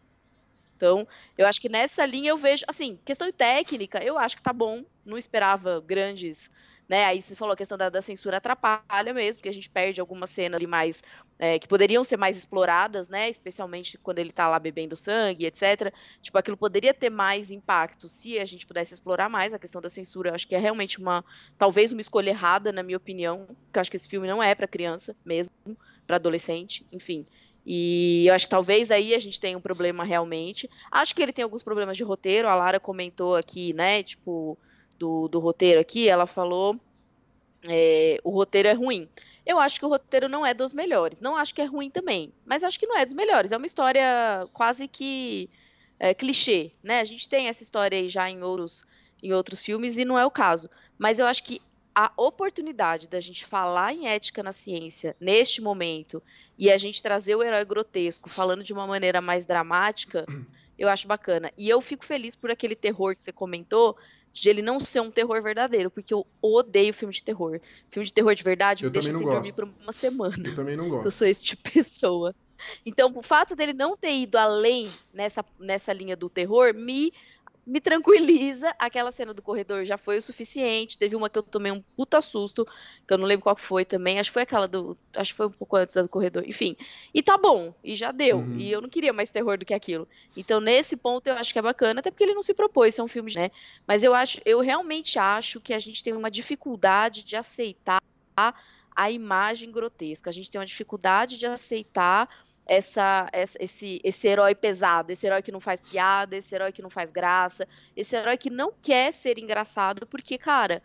Então, eu acho que nessa linha eu vejo, assim, questão técnica, eu acho que tá bom. Não esperava grandes, né? Aí você falou a questão da, da censura atrapalha mesmo, porque a gente perde algumas cenas ali mais é, que poderiam ser mais exploradas, né? Especialmente quando ele tá lá bebendo sangue, etc. Tipo, aquilo poderia ter mais impacto se a gente pudesse explorar mais a questão da censura. Eu acho que é realmente uma, talvez uma escolha errada, na minha opinião, porque eu acho que esse filme não é para criança mesmo, para adolescente, enfim. E eu acho que talvez aí a gente tenha um problema realmente. Acho que ele tem alguns problemas de roteiro. A Lara comentou aqui, né? Tipo, do, do roteiro aqui, ela falou. é, o roteiro é ruim. Eu acho que o roteiro não é dos melhores. Não acho que é ruim também. Mas acho que não é dos melhores. É uma história quase que é, clichê, né? A gente tem essa história aí já em outros, em outros filmes e não é o caso. Mas eu acho que a oportunidade da gente falar em ética na ciência neste momento e a gente trazer o herói grotesco falando de uma maneira mais dramática, eu acho bacana. E eu fico feliz por aquele terror que você comentou de ele não ser um terror verdadeiro, porque eu odeio filme de terror. Filme de terror de verdade
eu
me deixa sem
gosto.
dormir por uma semana.
Eu também não gosto.
Eu sou esse tipo de pessoa. Então, o fato dele não ter ido além nessa, nessa linha do terror me me tranquiliza. Aquela cena do corredor já foi o suficiente. Teve uma que eu tomei um puta susto, que eu não lembro qual foi também. Acho que foi aquela do. Acho que foi um pouco antes do corredor. Enfim. E tá bom. E já deu. Uhum. E eu não queria mais terror do que aquilo. Então, nesse ponto, eu acho que é bacana, até porque ele não se propôs ser um filme, né? Mas eu acho, eu realmente acho que a gente tem uma dificuldade de aceitar a imagem grotesca. A gente tem uma dificuldade de aceitar essa, essa, esse, esse herói pesado, esse herói que não faz piada, esse herói que não faz graça, esse herói que não quer ser engraçado, porque, cara,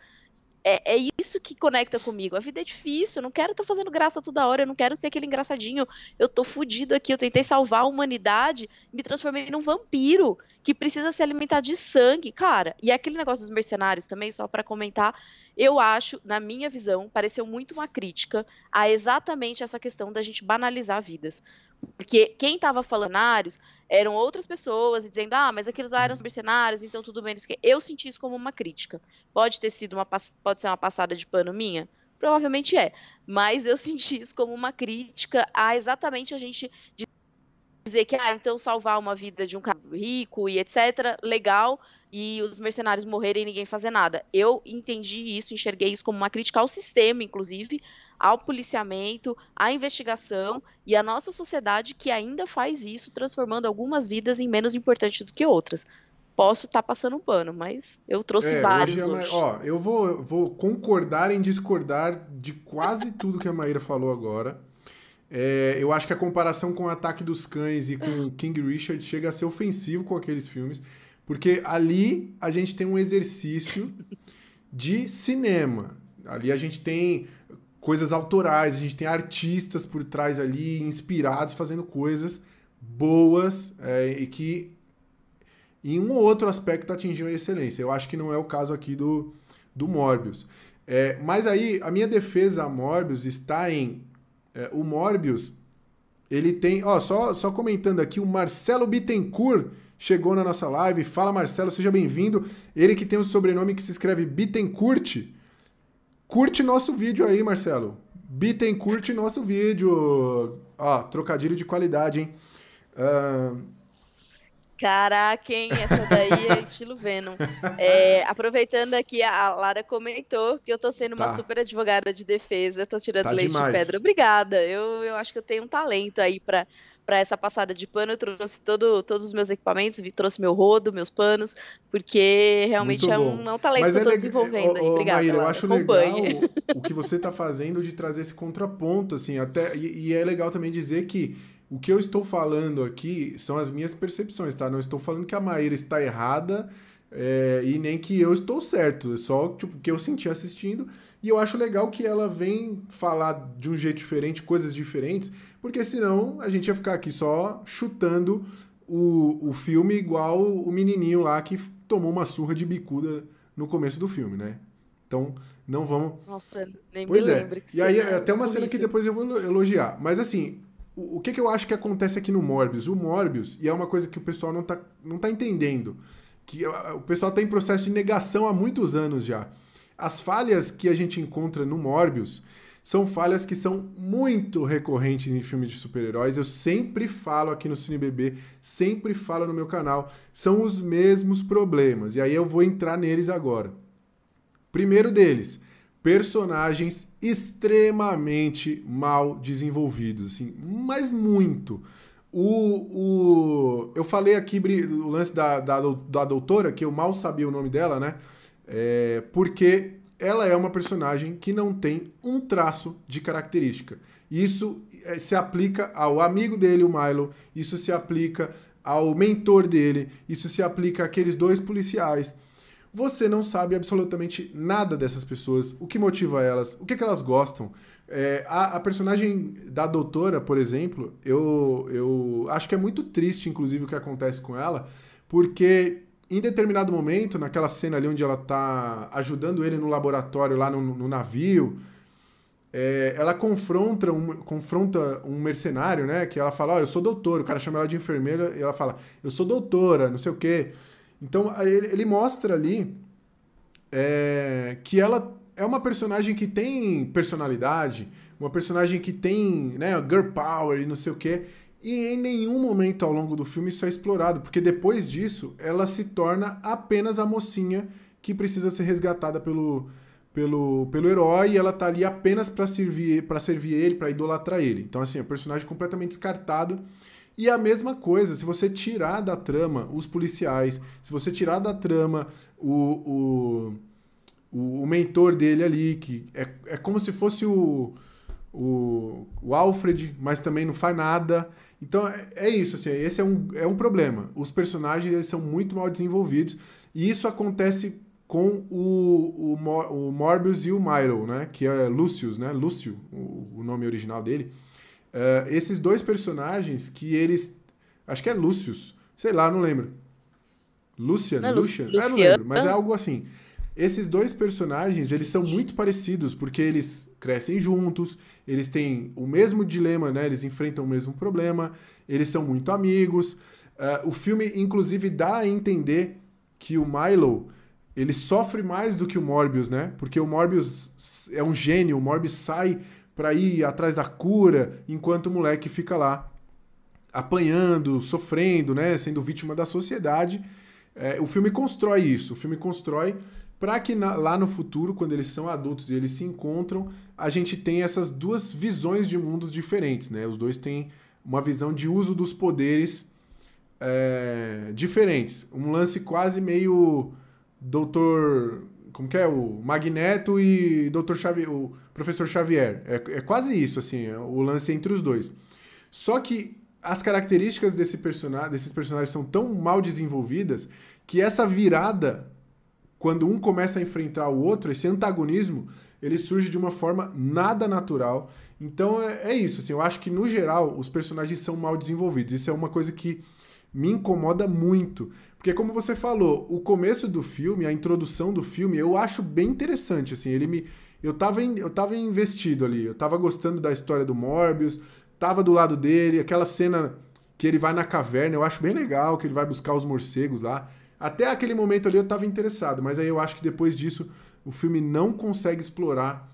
é, é isso que conecta comigo. A vida é difícil, eu não quero estar tá fazendo graça toda hora, eu não quero ser aquele engraçadinho. Eu tô fudido aqui, eu tentei salvar a humanidade, me transformei num vampiro que precisa se alimentar de sangue, cara. E aquele negócio dos mercenários também, só para comentar, eu acho, na minha visão, pareceu muito uma crítica a exatamente essa questão da gente banalizar vidas. Porque quem estava falando eram outras pessoas e dizendo, ah, mas aqueles lá eram os mercenários, então tudo bem. Eu senti isso como uma crítica. Pode ter sido uma, pode ser uma passada de pano minha? Provavelmente é. Mas eu senti isso como uma crítica a exatamente a gente dizer que, ah, então salvar uma vida de um cara rico e etc., legal, e os mercenários morrerem e ninguém fazer nada. Eu entendi isso, enxerguei isso como uma crítica ao sistema, inclusive, ao policiamento, à investigação e à nossa sociedade que ainda faz isso, transformando algumas vidas em menos importantes do que outras. Posso estar tá passando um pano, mas eu trouxe é, vários hoje. É hoje.
Ó, eu vou, vou concordar em discordar de quase tudo que a Maíra falou agora. É, eu acho que a comparação com o Ataque dos Cães e com King Richard chega a ser ofensivo com aqueles filmes. Porque ali a gente tem um exercício de cinema. Ali a gente tem coisas autorais, a gente tem artistas por trás ali, inspirados, fazendo coisas boas é, e que em um ou outro aspecto atingiam a excelência. Eu acho que não é o caso aqui do, do Morbius. É, mas aí, a minha defesa a Morbius está em... É, o Morbius, ele tem... Ó, só, só comentando aqui, o Marcelo Bittencourt chegou na nossa live. Fala, Marcelo, seja bem-vindo. Ele que tem o um sobrenome que se escreve Bittencourt. Curte nosso vídeo aí, Marcelo. Bittencourt nosso vídeo. Ó, trocadilho de qualidade, hein? Uh...
Caraca, hein? Essa daí é estilo Venom. É, aproveitando aqui, a Lara comentou que eu tô sendo uma tá. super advogada de defesa, tô tirando tá leite demais. de pedra. Obrigada. Eu, eu acho que eu tenho um talento aí para para essa passada de pano, eu trouxe todo, todos os meus equipamentos, trouxe meu rodo, meus panos, porque realmente é um, é um talento Mas que eu estou é desenvolvendo. Ô, Obrigada. Maíra,
eu acho Acompanhe. legal o, que você está fazendo de trazer esse contraponto, assim, até e, e é legal também dizer que o que eu estou falando aqui são as minhas percepções, tá? Não estou falando que a Maíra está errada é, e nem que eu estou certo. É só tipo, o que eu senti assistindo. E eu acho legal que ela vem falar de um jeito diferente, coisas diferentes, porque senão a gente ia ficar aqui só chutando o, o filme igual o menininho lá que tomou uma surra de bicuda no começo do filme, né? Então, não vamos.
Nossa, nem
pois
me
é.
lembro.
e aí, é até uma cena que depois eu vou elogiar. Mas assim, o, o que, que eu acho que acontece aqui no Morbius? O Morbius, e é uma coisa que o pessoal não tá, não tá entendendo, que o pessoal está em processo de negação há muitos anos já. As falhas que a gente encontra no Morbius são falhas que são muito recorrentes em filmes de super-heróis. Eu sempre falo aqui no CineBB, sempre falo no meu canal. São os mesmos problemas. E aí eu vou entrar neles agora. Primeiro deles, personagens extremamente mal desenvolvidos, assim, mas muito. O, o, eu falei aqui o lance da, da, da doutora, que eu mal sabia o nome dela, né? É, porque ela é uma personagem que não tem um traço de característica. Isso eh, se aplica ao amigo dele, o Milo, isso se aplica ao mentor dele, isso se aplica àqueles dois policiais. Você não sabe absolutamente nada dessas pessoas, o que motiva elas, o que, que elas gostam. É, a, a, personagem da doutora, por exemplo, eu, eu acho que é muito triste, inclusive, o que acontece com ela, porque em determinado momento, naquela cena ali onde ela tá ajudando ele no laboratório, lá no, no navio, é, ela confronta um, confronta um mercenário, né? Que ela fala, ó, oh, eu sou doutor. O cara chama ela de enfermeira e ela fala, eu sou doutora, não sei o quê. Então, ele, ele mostra ali é que ela é uma personagem que tem personalidade, uma personagem que tem, né, girl power e não sei o quê. E em nenhum momento ao longo do filme isso é explorado, porque depois disso ela se torna apenas a mocinha que precisa ser resgatada pelo, pelo, pelo herói e ela tá ali apenas para servir para servir ele, para idolatrar ele. Então assim, é um personagem completamente descartado. E a mesma coisa, se você tirar da trama os policiais, se você tirar da trama o, o, o mentor dele ali, que é, é como se fosse o, o, o Alfred, mas também não faz nada. Então é, é, isso, assim, esse é um, é um problema. Os personagens eles são muito mal desenvolvidos e isso acontece com o, o, o Morbius e o Milo, né? Que é Lucius, né? Lúcio, o, o nome original dele. Uh, esses dois personagens que eles. Acho que é Lucius. Sei lá, não lembro. Lucian?
Não,
Lucian?
Lucian?
É, não lembro, mas é algo assim. Esses dois personagens, eles são muito parecidos, porque eles crescem juntos, eles têm o mesmo dilema, né? Eles enfrentam o mesmo problema, eles são muito amigos. Uh, o filme, inclusive, dá a entender que o Milo, ele sofre mais do que o Morbius, né? Porque o Morbius é um gênio, o Morbius sai para ir atrás da cura, enquanto o moleque fica lá apanhando, sofrendo, né? Sendo vítima da sociedade. É, o filme constrói isso, o filme constrói para que na, lá no futuro, quando eles são adultos e eles se encontram, a gente tem essas duas visões de mundos diferentes, né? Os dois têm uma visão de uso dos poderes é, diferentes. Um lance quase meio doutor... Como que é? O Magneto e doutor Xavier, o professor Xavier. É, é quase isso, assim, é o lance entre os dois. Só que as características desse personagem, desses personagens são tão mal desenvolvidas que essa virada quando um começa a enfrentar o outro, esse antagonismo, ele surge de uma forma nada natural. Então é, é isso, assim, eu acho que no geral os personagens são mal desenvolvidos. Isso é uma coisa que me incomoda muito. Porque como você falou, o começo do filme, a introdução do filme, eu acho bem interessante, assim, ele me eu tava, in, eu tava investido ali, eu tava gostando da história do Morbius, tava do lado dele, aquela cena que ele vai na caverna, eu acho bem legal, que ele vai buscar os morcegos lá. Até aquele momento ali eu estava interessado, mas aí eu acho que depois disso o filme não consegue explorar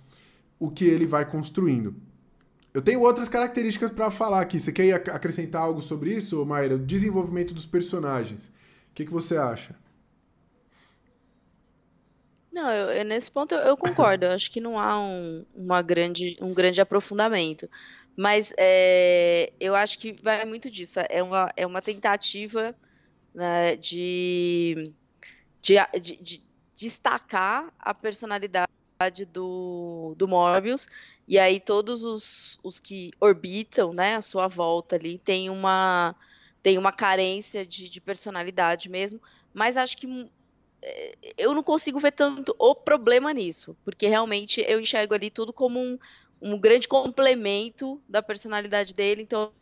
o que ele vai construindo. Eu tenho outras características para falar aqui. Você quer acrescentar algo sobre isso, Mayra? O desenvolvimento dos personagens. O que, que você acha?
Não, eu, nesse ponto eu, eu concordo. Eu acho que não há um, uma grande, um grande aprofundamento. Mas é, eu acho que vai muito disso. É uma, é uma tentativa né, de, de, de, de destacar a personalidade do, do Morbius, e aí todos os, os que orbitam né, a sua volta ali tem uma, tem uma carência de, de personalidade mesmo, mas acho que eh, eu não consigo ver tanto o problema nisso, porque realmente eu enxergo ali tudo como um, um grande complemento da personalidade dele, então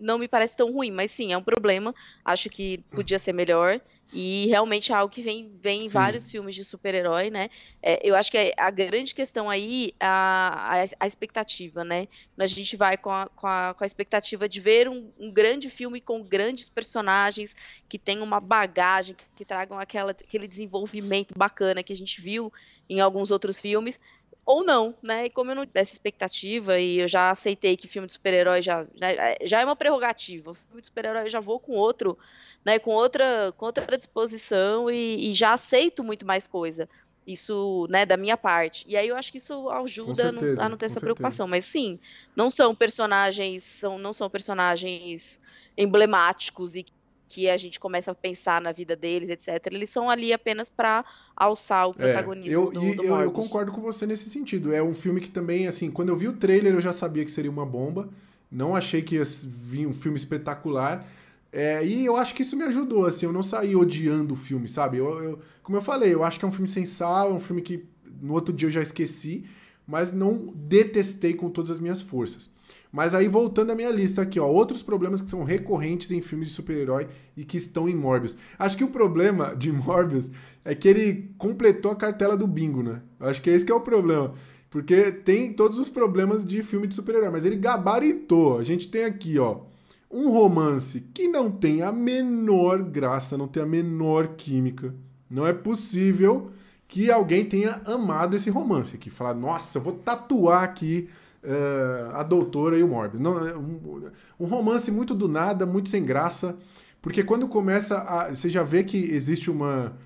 não me parece tão ruim, mas sim, é um problema, acho que podia ser melhor, e realmente é algo que vem, vem em vários filmes de super-herói, né, é, eu acho que a grande questão aí, a, a, a expectativa, né, a gente vai com a, com a, com a expectativa de ver um, um, grande filme com grandes personagens, que tenham uma bagagem, que tragam aquela, aquele desenvolvimento bacana que a gente viu em alguns outros filmes, ou não, né? E como eu não essa expectativa e eu já aceitei que filme de super-herói já, né, já é uma prerrogativa. Filme de super-herói eu já vou com outro, né? Com outra, com outra disposição e, e já aceito muito mais coisa. Isso, né, da minha parte. E aí eu acho que isso ajuda certeza, a não ter essa certeza. preocupação. Mas sim, não são personagens, são, não são personagens emblemáticos e que a gente começa a pensar na vida deles, etc. Eles são ali apenas para alçar o protagonismo é,
eu,
do,
e,
do
eu, eu, concordo com você nesse sentido. É um filme que também, assim, quando eu vi o trailer eu já sabia que seria uma bomba. Não achei que ia vir um filme espetacular. É, e eu acho que isso me ajudou, assim, eu não saí odiando o filme, sabe? Eu, eu, como eu falei, eu acho que é um filme sem sal, é um filme que no outro dia eu já esqueci, mas não detestei com todas as minhas forças. Mas aí, voltando à minha lista aqui, ó, outros problemas que são recorrentes em filmes de super-herói e que estão em Morbius. Acho que o problema de Morbius é que ele completou a cartela do bingo, né? Eu acho que é esse que é o problema. Porque tem todos os problemas de filme de super-herói, mas ele gabaritou. A gente tem aqui, ó, um romance que não tem a menor graça, não tem a menor química. Não é possível que alguém tenha amado esse romance aqui. Falar, nossa, eu vou tatuar aqui uh, a doutora e o Morbius. Não, é um, um, romance muito do nada, muito sem graça, porque quando começa a. Você já vê que existe uma.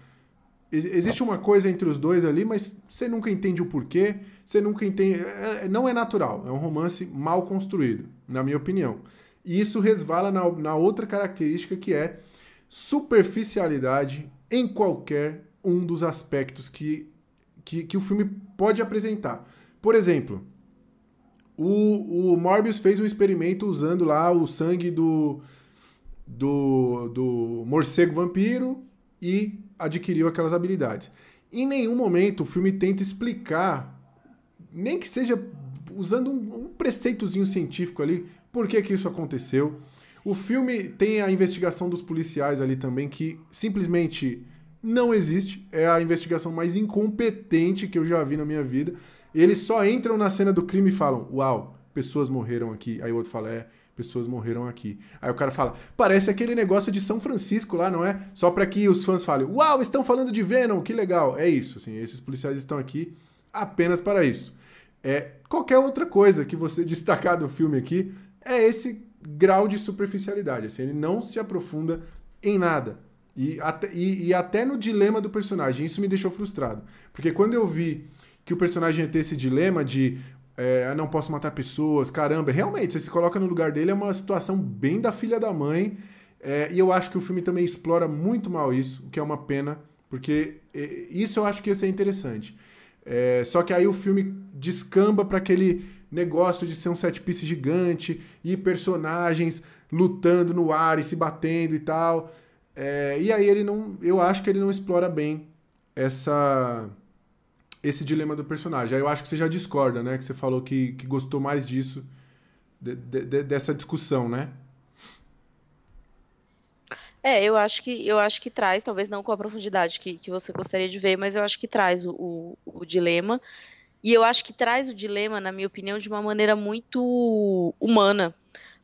Existe uma coisa entre os dois ali, mas você nunca entende o porquê, você nunca entende. É, não é natural, é um romance mal construído, na minha opinião. E isso resvala na, na outra característica que é superficialidade em qualquer um dos aspectos que, que, que o filme pode apresentar. Por exemplo, o, o Morbius fez um experimento usando lá o sangue do, do, do morcego vampiro e adquiriu aquelas habilidades. Em nenhum momento o filme tenta explicar, nem que seja usando um, um preceitozinho científico ali, por que, que isso aconteceu. O filme tem a investigação dos policiais ali também, que simplesmente não existe. É a investigação mais incompetente que eu já vi na minha vida. Eles só entram na cena do crime e falam: Uau, pessoas morreram aqui. Aí o outro fala: É, pessoas morreram aqui. Aí o cara fala: Parece aquele negócio de São Francisco lá, não é? Só para que os fãs falem: Uau, estão falando de Venom, que legal. É isso, assim, esses policiais estão aqui apenas para isso. É, qualquer outra coisa que você destacar do filme aqui é esse grau de superficialidade. Assim, ele não se aprofunda em nada. E até, e, e até no dilema do personagem. Isso me deixou frustrado. Porque quando eu vi que o personagem ia ter esse dilema de é, ah, não posso matar pessoas, caramba, realmente, você se coloca no lugar dele, é uma situação bem da filha da mãe. É, e eu acho que o filme também explora muito mal isso, o que é uma pena, porque é, isso eu acho que ia ser interessante. É, só que aí o filme descamba para aquele negócio de ser um set piece gigante e personagens lutando no ar e se batendo e tal. É, e aí ele não. Eu acho que ele não explora bem essa esse dilema do personagem. Aí eu acho que você já discorda, né? Que você falou que, que gostou mais disso, de, de, dessa discussão, né?
É, eu acho que eu acho que traz, talvez não com a profundidade que, que você gostaria de ver, mas eu acho que traz o, o, o dilema. E eu acho que traz o dilema, na minha opinião, de uma maneira muito humana.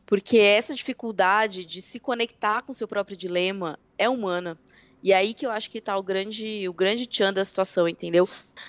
Porque essa dificuldade de se conectar com o seu próprio dilema é humana. E aí que eu acho que está o grande, o grande tchan da situação, entendeu?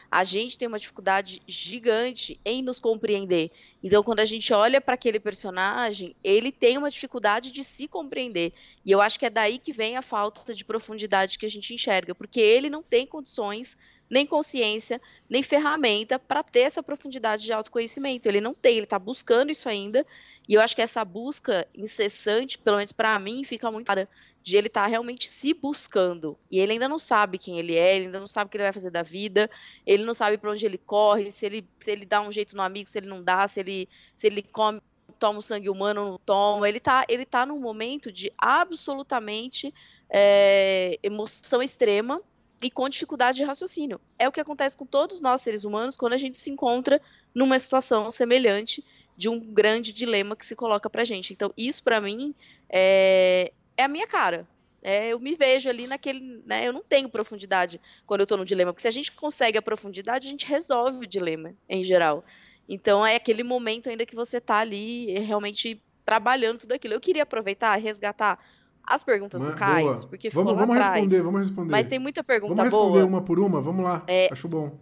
A gente tem uma dificuldade gigante em nos compreender. Então, quando a gente olha para aquele personagem, ele tem uma dificuldade de se compreender. E eu acho que é daí que vem a falta de profundidade que a gente enxerga, porque ele não tem condições nem consciência, nem ferramenta para ter essa profundidade de autoconhecimento. Ele não tem, ele está buscando isso ainda. E eu acho que essa busca incessante, pelo menos para mim, fica muito clara de ele estar tá realmente se buscando. E ele ainda não sabe quem ele é, ele ainda não sabe o que ele vai fazer da vida, ele não sabe para onde ele corre, se ele, se ele dá um jeito no amigo, se ele não dá, se ele, se ele come toma o sangue humano não toma. Ele está ele tá num momento de absolutamente é, emoção extrema e com dificuldade de raciocínio. É o que acontece com todos nós seres humanos quando a gente se encontra numa situação semelhante de um grande dilema que se coloca para gente. Então, isso para mim é, é a minha cara. É, eu me vejo ali naquele. Né, eu não tenho profundidade quando eu estou no dilema, porque se a gente consegue a profundidade, a gente resolve o dilema em geral. Então é aquele momento ainda que você está ali realmente trabalhando tudo aquilo. Eu queria aproveitar, resgatar as perguntas do Caio, porque
vamos, vamos atrás. responder, vamos responder.
Mas tem muita pergunta
boa. Vamos responder
boa.
uma por uma, vamos lá. É... Acho bom.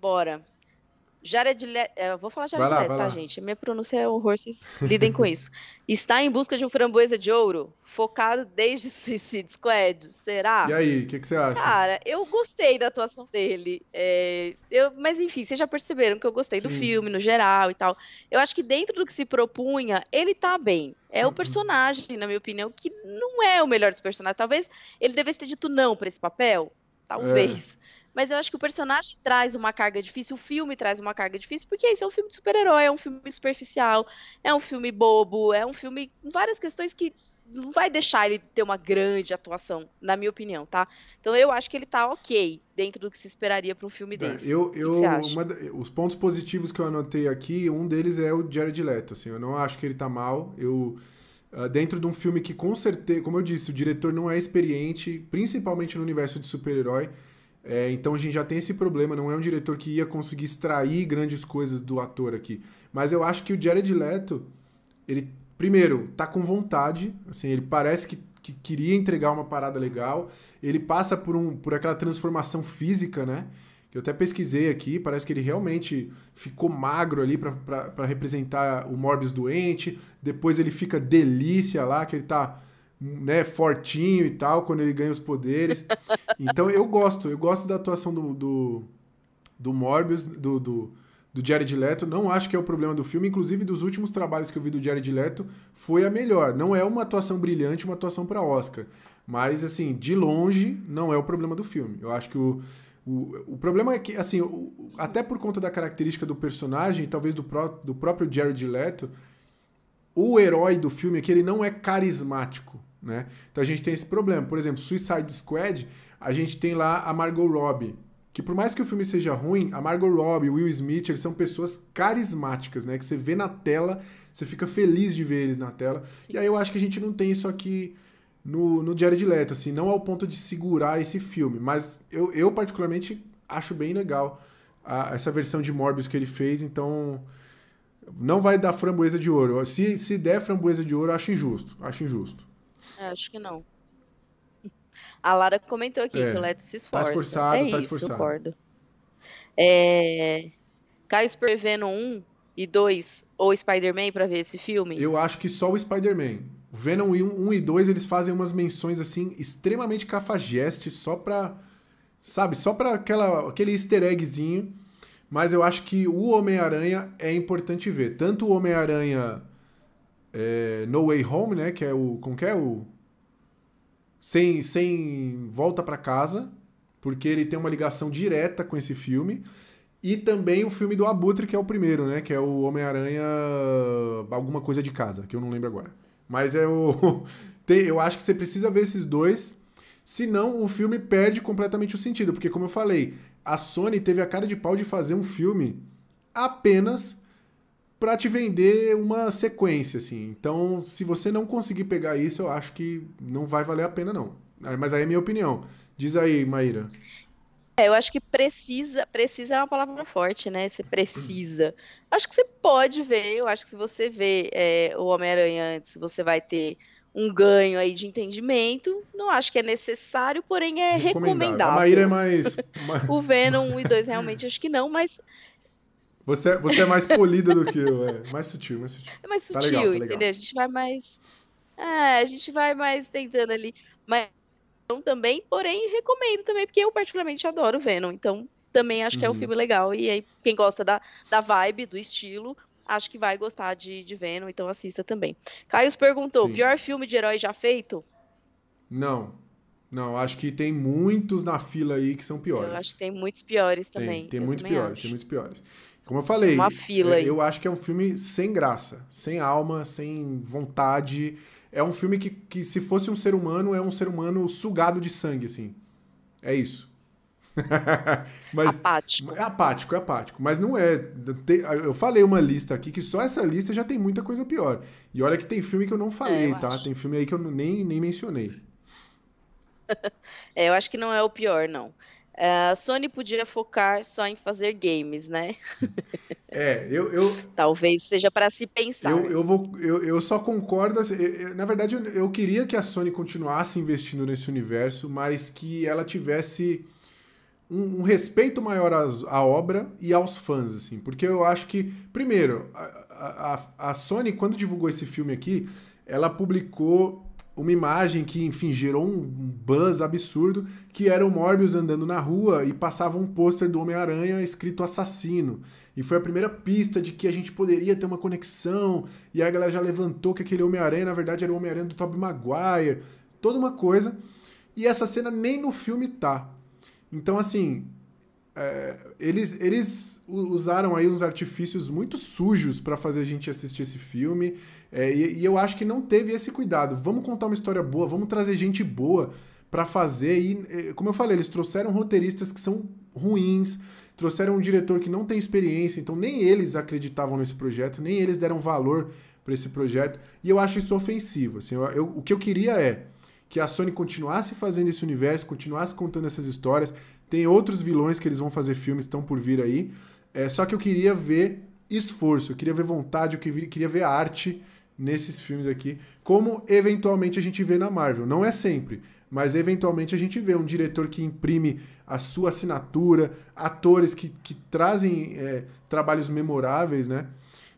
Bora. Jared Leto, é, vou falar Jared Leto, tá, gente? Minha pronúncia é horror, vocês lidem com isso. Está em busca de um framboesa de ouro, focado desde Suicide Squad, será?
E aí, o que, que, você acha?
Cara, eu gostei da atuação dele. É, eu, mas enfim, vocês já perceberam que eu gostei Sim. do filme no geral e tal. Eu acho que dentro do que se propunha, ele tá bem. É uhum. o personagem, na minha opinião, que não é o melhor dos personagens. Talvez ele devesse ter dito não para esse papel. Talvez. É mas eu acho que o personagem traz uma carga difícil, o filme traz uma carga difícil, porque esse é um filme de super-herói, é um filme superficial, é um filme bobo, é um filme com várias questões que não vai deixar ele ter uma grande atuação, na minha opinião, tá? Então eu acho que ele tá ok dentro do que se esperaria para um filme é, desse.
Eu, eu, uma, os pontos positivos que eu anotei aqui, um deles é o Jared Leto. Assim, eu não acho que ele tá mal. Eu uh, dentro de um filme que com certeza, como eu disse, o diretor não é experiente, principalmente no universo de super-herói. É, então a gente já tem esse problema, não é um diretor que ia conseguir extrair grandes coisas do ator aqui. Mas eu acho que o Jared Leto, ele, primeiro, tá com vontade, assim, ele parece que, que queria entregar uma parada legal. Ele passa por, um, por aquela transformação física, né? Que eu até pesquisei aqui, parece que ele realmente ficou magro ali para representar o Morbius doente. Depois ele fica delícia lá, que ele tá né, fortinho e tal, quando ele ganha os poderes. Então eu gosto, eu gosto da atuação do, do, do Morbius, do, do, do Jared Leto. Não acho que é o problema do filme, inclusive dos últimos trabalhos que eu vi do Jared Leto, foi a melhor. Não é uma atuação brilhante, uma atuação para Oscar. Mas, assim, de longe, não é o problema do filme. Eu acho que o, o, o problema é que, assim, o, até por conta da característica do personagem, talvez do, pró do próprio Jared Leto, o herói do filme é que ele não é carismático, né? Então a gente tem esse problema. Por exemplo, Suicide Squad, a gente tem lá a Margot Robbie, que por mais que o filme seja ruim, a Margot Robbie, Will Smith, eles são pessoas carismáticas, né? Que você vê na tela, você fica feliz de ver eles na tela. Sim. E aí eu acho que a gente não tem isso aqui no, no Jared Leto, assim, não ao ponto de segurar esse filme, mas eu, eu particularmente acho bem legal a, essa versão de Morbius que ele fez, então não vai dar framboesa de ouro. Se, se der framboesa de ouro, eu acho injusto, acho injusto.
É, acho que não. A Lara comentou aqui é, que o Leto se esforça.
Tá esforçado, é tá isso, esforçado.
concordo. É... Caio Super Venom 1 e 2 ou Spider-Man pra ver esse filme?
Eu acho que só o Spider-Man. Venom 1 e 2 eles fazem umas menções assim extremamente cafajestes só pra. Sabe? Só pra aquela, aquele easter eggzinho. Mas eu acho que o Homem-Aranha é importante ver. Tanto o Homem-Aranha é, No Way Home, né? Que é o. Como que é? O. Sem, sem volta para casa. Porque ele tem uma ligação direta com esse filme. E também o filme do Abutre, que é o primeiro, né? Que é o Homem-Aranha. Alguma coisa de casa, que eu não lembro agora. Mas é o. eu acho que você precisa ver esses dois. Senão o filme perde completamente o sentido. Porque, como eu falei, a Sony teve a cara de pau de fazer um filme apenas para te vender uma sequência, assim. Então, se você não conseguir pegar isso, eu acho que não vai valer a pena, não. Mas aí é minha opinião. Diz aí, Maíra.
É, eu acho que precisa, precisa é uma palavra forte, né? Você precisa. Acho que você pode ver, eu acho que se você vê é, o Homem-Aranha antes, você vai ter um ganho aí de entendimento. Não acho que é necessário, porém é recomendável. A
Maíra é mais.
o Venom 1 e 2 realmente acho que não, mas.
Você, você é mais polida do que eu, é mais sutil, mais sutil.
É mais sutil, tá legal, tá legal. entendeu? A gente vai mais. É, a gente vai mais tentando ali. Mas também, porém recomendo também, porque eu particularmente adoro Venom, então também acho que é um uhum. filme legal, e aí quem gosta da, da vibe, do estilo, acho que vai gostar de, de Venom, então assista também. Caio perguntou, Sim. pior filme de herói já feito?
Não, não, acho que tem muitos na fila aí que são piores.
Eu acho que tem muitos piores também.
Tem, tem muitos piores, acho. tem muitos piores. Como eu falei,
Uma fila
aí. eu acho que é um filme sem graça, sem alma, sem vontade é um filme que, que, se fosse um ser humano, é um ser humano sugado de sangue, assim. É isso.
mas, apático.
É apático, é apático. Mas não é. Eu falei uma lista aqui que só essa lista já tem muita coisa pior. E olha que tem filme que eu não falei, é, eu tá? Acho. Tem filme aí que eu nem, nem mencionei.
é, eu acho que não é o pior, não. É, a Sony podia focar só em fazer games, né?
É, eu. eu
Talvez seja para se pensar.
Eu, eu, vou, eu, eu só concordo. Assim, eu, na verdade, eu, eu queria que a Sony continuasse investindo nesse universo, mas que ela tivesse um, um respeito maior às, à obra e aos fãs, assim. Porque eu acho que, primeiro, a, a, a Sony, quando divulgou esse filme aqui, ela publicou uma imagem que, enfim, gerou um buzz absurdo, que era o Morbius andando na rua e passava um pôster do Homem-Aranha escrito assassino. E foi a primeira pista de que a gente poderia ter uma conexão, e a galera já levantou que aquele Homem-Aranha, na verdade, era o Homem-Aranha do Tobey Maguire, toda uma coisa. E essa cena nem no filme tá. Então, assim, é, eles, eles usaram aí uns artifícios muito sujos para fazer a gente assistir esse filme. É, e, e, eu acho que não teve esse cuidado. Vamos contar uma história boa, vamos trazer gente boa para fazer. E, como eu falei, eles trouxeram roteiristas que são ruins, trouxeram um diretor que não tem experiência, então nem eles acreditavam nesse projeto, nem eles deram valor para esse projeto. E eu acho isso ofensivo. Assim, eu, eu, o que eu queria é que a Sony continuasse fazendo esse universo, continuasse contando essas histórias. Tem outros vilões que eles vão fazer filmes, estão por vir aí. É, só que eu queria ver esforço, eu queria ver vontade, eu queria ver arte nesses filmes aqui, como eventualmente a gente vê na Marvel. Não é sempre, mas eventualmente a gente vê um diretor que imprime a sua assinatura, atores que, que trazem é, trabalhos memoráveis, né?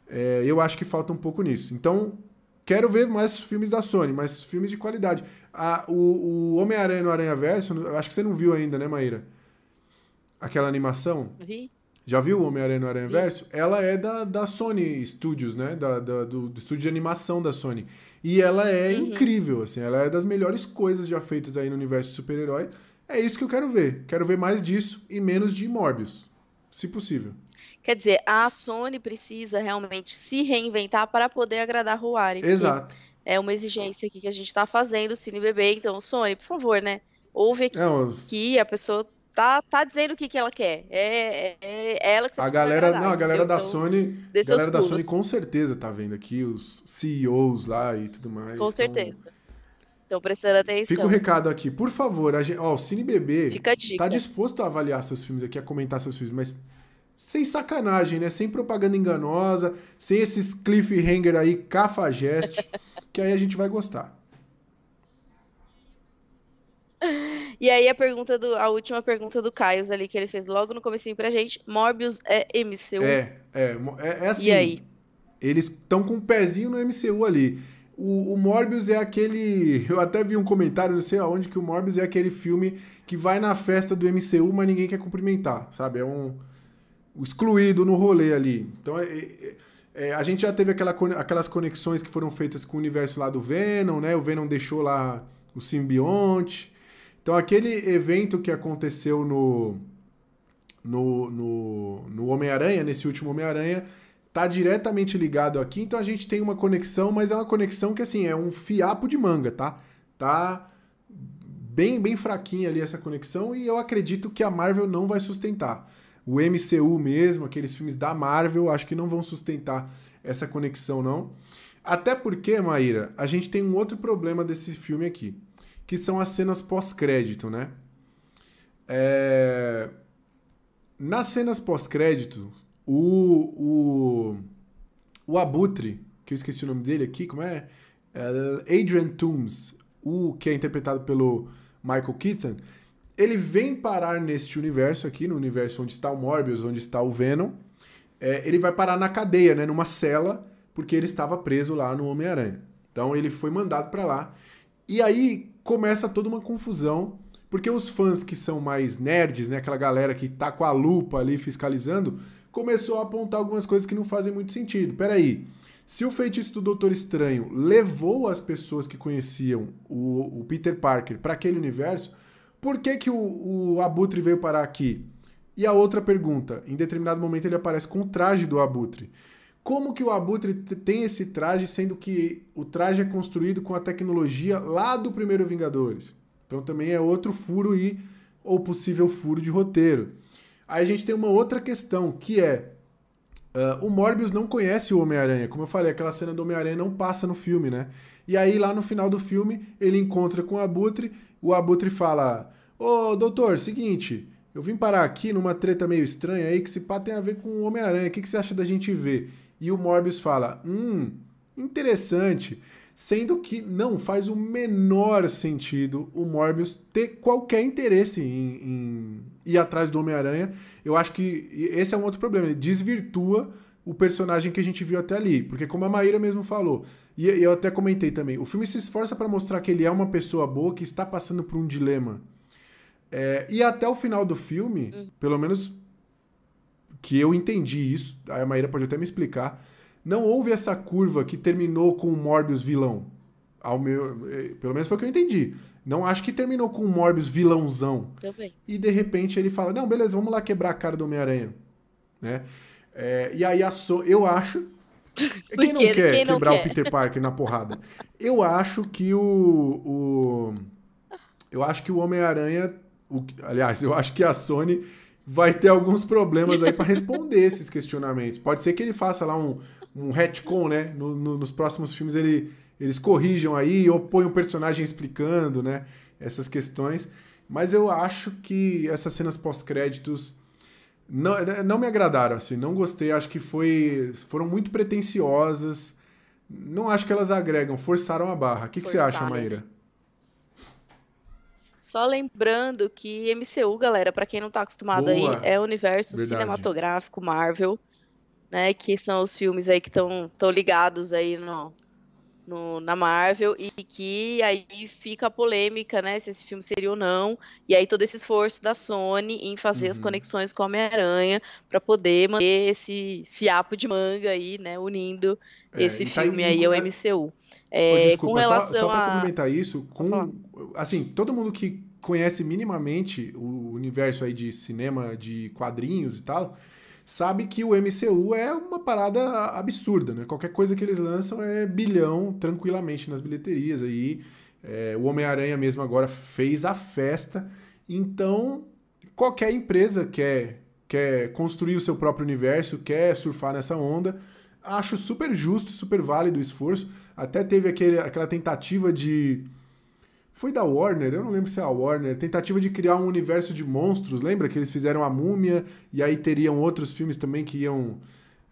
É, eu acho que falta um pouco nisso. Então, quero ver mais filmes da Sony, mais filmes de qualidade. A, o, o Homem-Aranha no Aranha Verso, eu acho que você não viu ainda, né, Maíra? Aquela animação?
Vi.
Já viu o Homem-Aranha no Aranha Verso? Ela é da, da Sony Studios, né? Da, da do, do, estúdio de animação da Sony. E ela é uhum. incrível, assim. Ela é das melhores coisas já feitas aí no universo de super-herói. É isso que eu quero ver. Quero ver mais disso e menos de Morbius, se possível.
Quer dizer, a Sony precisa realmente se reinventar para poder agradar o Huawei.
Exato.
É uma exigência aqui que a gente está fazendo, Cine Bebê. Então, Sony, por favor, né? Ouve aqui é, os... que a pessoa tá, tá dizendo o que, que ela quer. É, é, é ela que você
a galera, agradar, não, a galera da então, Sony, a galera da Sony com certeza tá vendo aqui os CEOs lá e tudo mais.
Com então... certeza. Então prestando atenção.
Fica o recado aqui, por favor, a gente, ó, o Cine Bebê tá disposto a avaliar seus filmes aqui, a comentar seus filmes, mas sem sacanagem, né? Sem propaganda enganosa, sem esses cliffhanger aí cafajeste, que aí a gente vai gostar.
E aí a pergunta do, a última pergunta do Caio ali que ele fez logo no comecinho pra gente, Morbius é MCU?
É, é, é, é assim. E aí? Eles estão com um pezinho no MCU ali. O, o, Morbius é aquele. Eu até vi um comentário, não sei aonde, que o Morbius é aquele filme que vai na festa do MCU, mas ninguém quer cumprimentar, sabe? É um. excluído no rolê ali. Então, é, é, é, a gente já teve aquela, aquelas conexões que foram feitas com o universo lá do Venom, né? O Venom deixou lá o simbionte. Então, aquele evento que aconteceu no, no, no, no Homem-Aranha, nesse último Homem-Aranha, tá diretamente ligado aqui. Então, a gente tem uma conexão, mas é uma conexão que, assim, é um fiapo de manga, tá? Tá bem, bem fraquinha ali essa conexão e eu acredito que a Marvel não vai sustentar. O MCU mesmo, aqueles filmes da Marvel, acho que não vão sustentar essa conexão, não. Até porque, Maíra, a gente tem um outro problema desse filme aqui que são as cenas pós-crédito, né? É... Nas cenas pós-crédito, o, o, o Abutre, que eu esqueci o nome dele aqui, como é? é Adrian Toomes, o que é interpretado pelo Michael Keaton, ele vem parar neste universo aqui, no universo onde está o Morbius, onde está o Venom. É, ele vai parar na cadeia, né, numa cela, porque ele estava preso lá no Homem-Aranha. Então ele foi mandado para lá. E aí começa toda uma confusão, porque os fãs que são mais nerds, né, aquela galera que tá com a lupa ali fiscalizando, começou a apontar algumas coisas que não fazem muito sentido. Peraí, se o feitiço do Doutor Estranho levou as pessoas que conheciam o, o Peter Parker para aquele universo, por que, que o, o Abutre veio parar aqui? E a outra pergunta, em determinado momento ele aparece com o traje do Abutre. Como que o Abutre tem esse traje, sendo que o traje é construído com a tecnologia lá do primeiro Vingadores? Então também é outro furo e ou possível furo de roteiro. Aí a gente tem uma outra questão, que é uh, o Morbius não conhece o Homem-Aranha. Como eu falei, aquela cena do Homem-Aranha não passa no filme, né? E aí lá no final do filme ele encontra com o Abutre, o Abutre fala: Ô doutor, seguinte, eu vim parar aqui numa treta meio estranha aí que se pá tem a ver com o Homem-Aranha. O que, que você acha da gente ver? E o Morbius fala: hum, interessante. Sendo que não faz o menor sentido o Morbius ter qualquer interesse em, em ir atrás do Homem-Aranha. Eu acho que esse é um outro problema. Ele desvirtua o personagem que a gente viu até ali. Porque, como a Maíra mesmo falou, e eu até comentei também, o filme se esforça para mostrar que ele é uma pessoa boa que está passando por um dilema. É, e até o final do filme, hum. pelo menos que eu entendi isso, a Maíra pode até me explicar, não houve essa curva que terminou com o Morbius vilão. Ao meu, eh, pelo menos foi o que eu entendi. Não acho que terminou com o Morbius vilãozão.
Também.
E de repente ele fala: Não, beleza, vamos lá quebrar a cara do Homem-Aranha. Né? É, e aí a so... eu acho. Quem não quer quem não quebrar quer? o Peter Parker na porrada? Eu acho que o. o... Eu acho que o Homem-Aranha. Aliás, eu acho que a Sony vai ter alguns problemas aí para responder esses questionamentos. Pode ser que ele faça lá um, um retcon, né? No, no, nos próximos filmes ele, eles corrijam aí ou põem um personagem explicando, né? Essas questões. Mas eu acho que essas cenas pós-créditos não, não me agradaram, assim. Não gostei. Acho que foi, foram muito pretensiosas. não acho que elas agregam, forçaram a barra. O que, que você acha, Maíra?
Só lembrando que MCU, galera, para quem não tá acostumado Boa. aí, é o universo Verdade. cinematográfico Marvel, né? Que são os filmes aí que estão ligados aí no, no, na Marvel e que aí fica a polêmica, né, se esse filme seria ou não, e aí todo esse esforço da Sony em fazer uhum. as conexões com Homem-Aranha para poder manter esse fiapo de manga aí, né, unindo é, esse tá filme aí ao MCU.
É, desculpa, com relação só, só para a... complementar isso, com assim, todo mundo que conhece minimamente o universo aí de cinema, de quadrinhos e tal, sabe que o MCU é uma parada absurda, né? Qualquer coisa que eles lançam é bilhão tranquilamente nas bilheterias aí. É, o Homem-Aranha mesmo agora fez a festa. Então, qualquer empresa quer, quer construir o seu próprio universo, quer surfar nessa onda. Acho super justo, super válido o esforço. Até teve aquele, aquela tentativa de foi da Warner, eu não lembro se é a Warner, tentativa de criar um universo de monstros, lembra que eles fizeram a Múmia e aí teriam outros filmes também que iam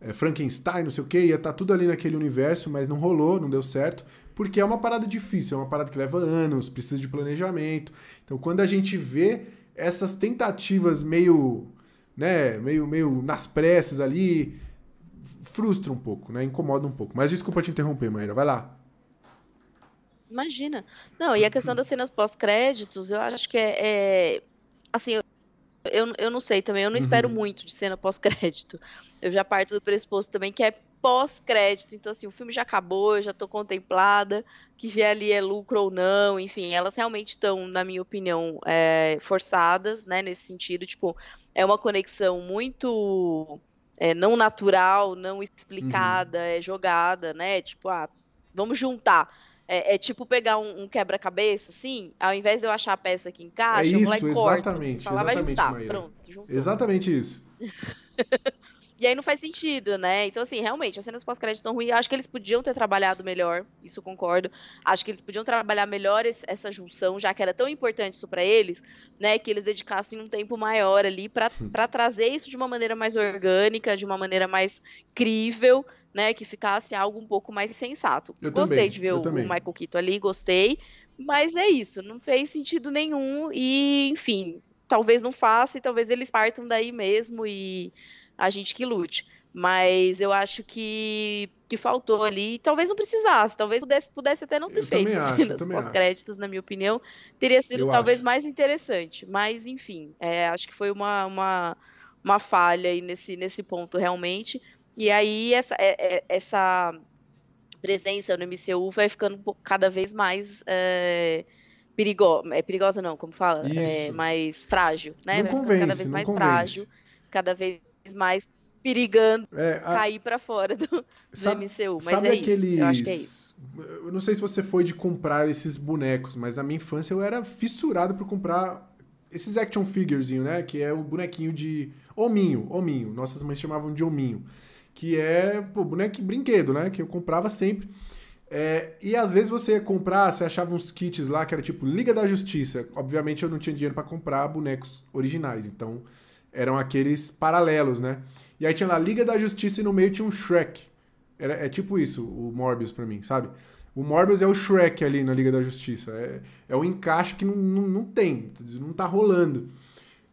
é, Frankenstein, não sei o que, ia estar tá tudo ali naquele universo, mas não rolou, não deu certo, porque é uma parada difícil, é uma parada que leva anos, precisa de planejamento. Então, quando a gente vê essas tentativas meio, né, meio, meio nas pressas ali, frustra um pouco, né, incomoda um pouco. Mas desculpa te interromper, Maíra, vai lá.
Imagina. Não, e a questão das cenas pós-créditos, eu acho que é, é assim, eu, eu não sei também, eu não uhum. espero muito de cena pós-crédito. Eu já parto do pressuposto também que é pós-crédito, então assim, o filme já acabou, eu já tô contemplada, que vier ali é lucro ou não, enfim, elas realmente estão, na minha opinião, é, forçadas, né, nesse sentido, tipo, é uma conexão muito é, não natural, não uhum. explicada, uhum. é jogada, né, tipo, ah, vamos juntar é, é tipo pegar um, um quebra-cabeça, assim, ao invés de eu achar a peça que encaixa, é
isso,
eu vou lá
e corto. Exatamente, exatamente,
vai juntar. Maíra. Pronto, juntou.
Exatamente isso.
E aí não faz sentido, né? Então, assim, realmente, as cenas pós-crédito estão ruins. Acho que eles podiam ter trabalhado melhor, isso concordo. Acho que eles podiam trabalhar melhor esse, essa junção, já que era tão importante isso para eles, né? Que eles dedicassem um tempo maior ali para trazer isso de uma maneira mais orgânica, de uma maneira mais crível, né? Que ficasse algo um pouco mais sensato. Eu gostei também, de ver o, também. Michael Keaton ali, gostei. Mas é isso, não fez sentido nenhum. E, enfim, talvez não faça, e talvez eles partam daí mesmo e a gente que lute. Mas eu acho que, que faltou ali. Talvez não precisasse, talvez pudesse, pudesse até não ter eu feito cenas pós-créditos, na minha opinião. Teria sido eu talvez acho. mais interessante. Mas, enfim, é, acho que foi uma, uma, uma falha aí nesse, nesse ponto, realmente. E aí essa, é, é, essa presença no MCU vai ficando cada vez mais é, perigosa. É perigosa não, como fala? É, mais frágil, né?
Não vai convence,
cada vez mais
convence.
frágil, cada vez mais perigando é, a... cair para fora do, do sabe, MCU. Mas sabe é aqueles... isso. Eu acho que é isso.
Eu não sei se você foi de comprar esses bonecos, mas na minha infância eu era fissurado por comprar esses action figures, né? Que é o bonequinho de hominho, hominho. Nossas mães chamavam de hominho que é pô, boneco brinquedo, né? Que eu comprava sempre. É, e às vezes você ia comprar, você achava uns kits lá que era tipo Liga da Justiça. Obviamente eu não tinha dinheiro para comprar bonecos originais, então eram aqueles paralelos, né? E aí tinha lá Liga da Justiça e no meio tinha um Shrek. Era, é tipo isso, o Morbius para mim, sabe? O Morbius é o Shrek ali na Liga da Justiça. É, é o encaixe que não, não, não tem, não tá rolando.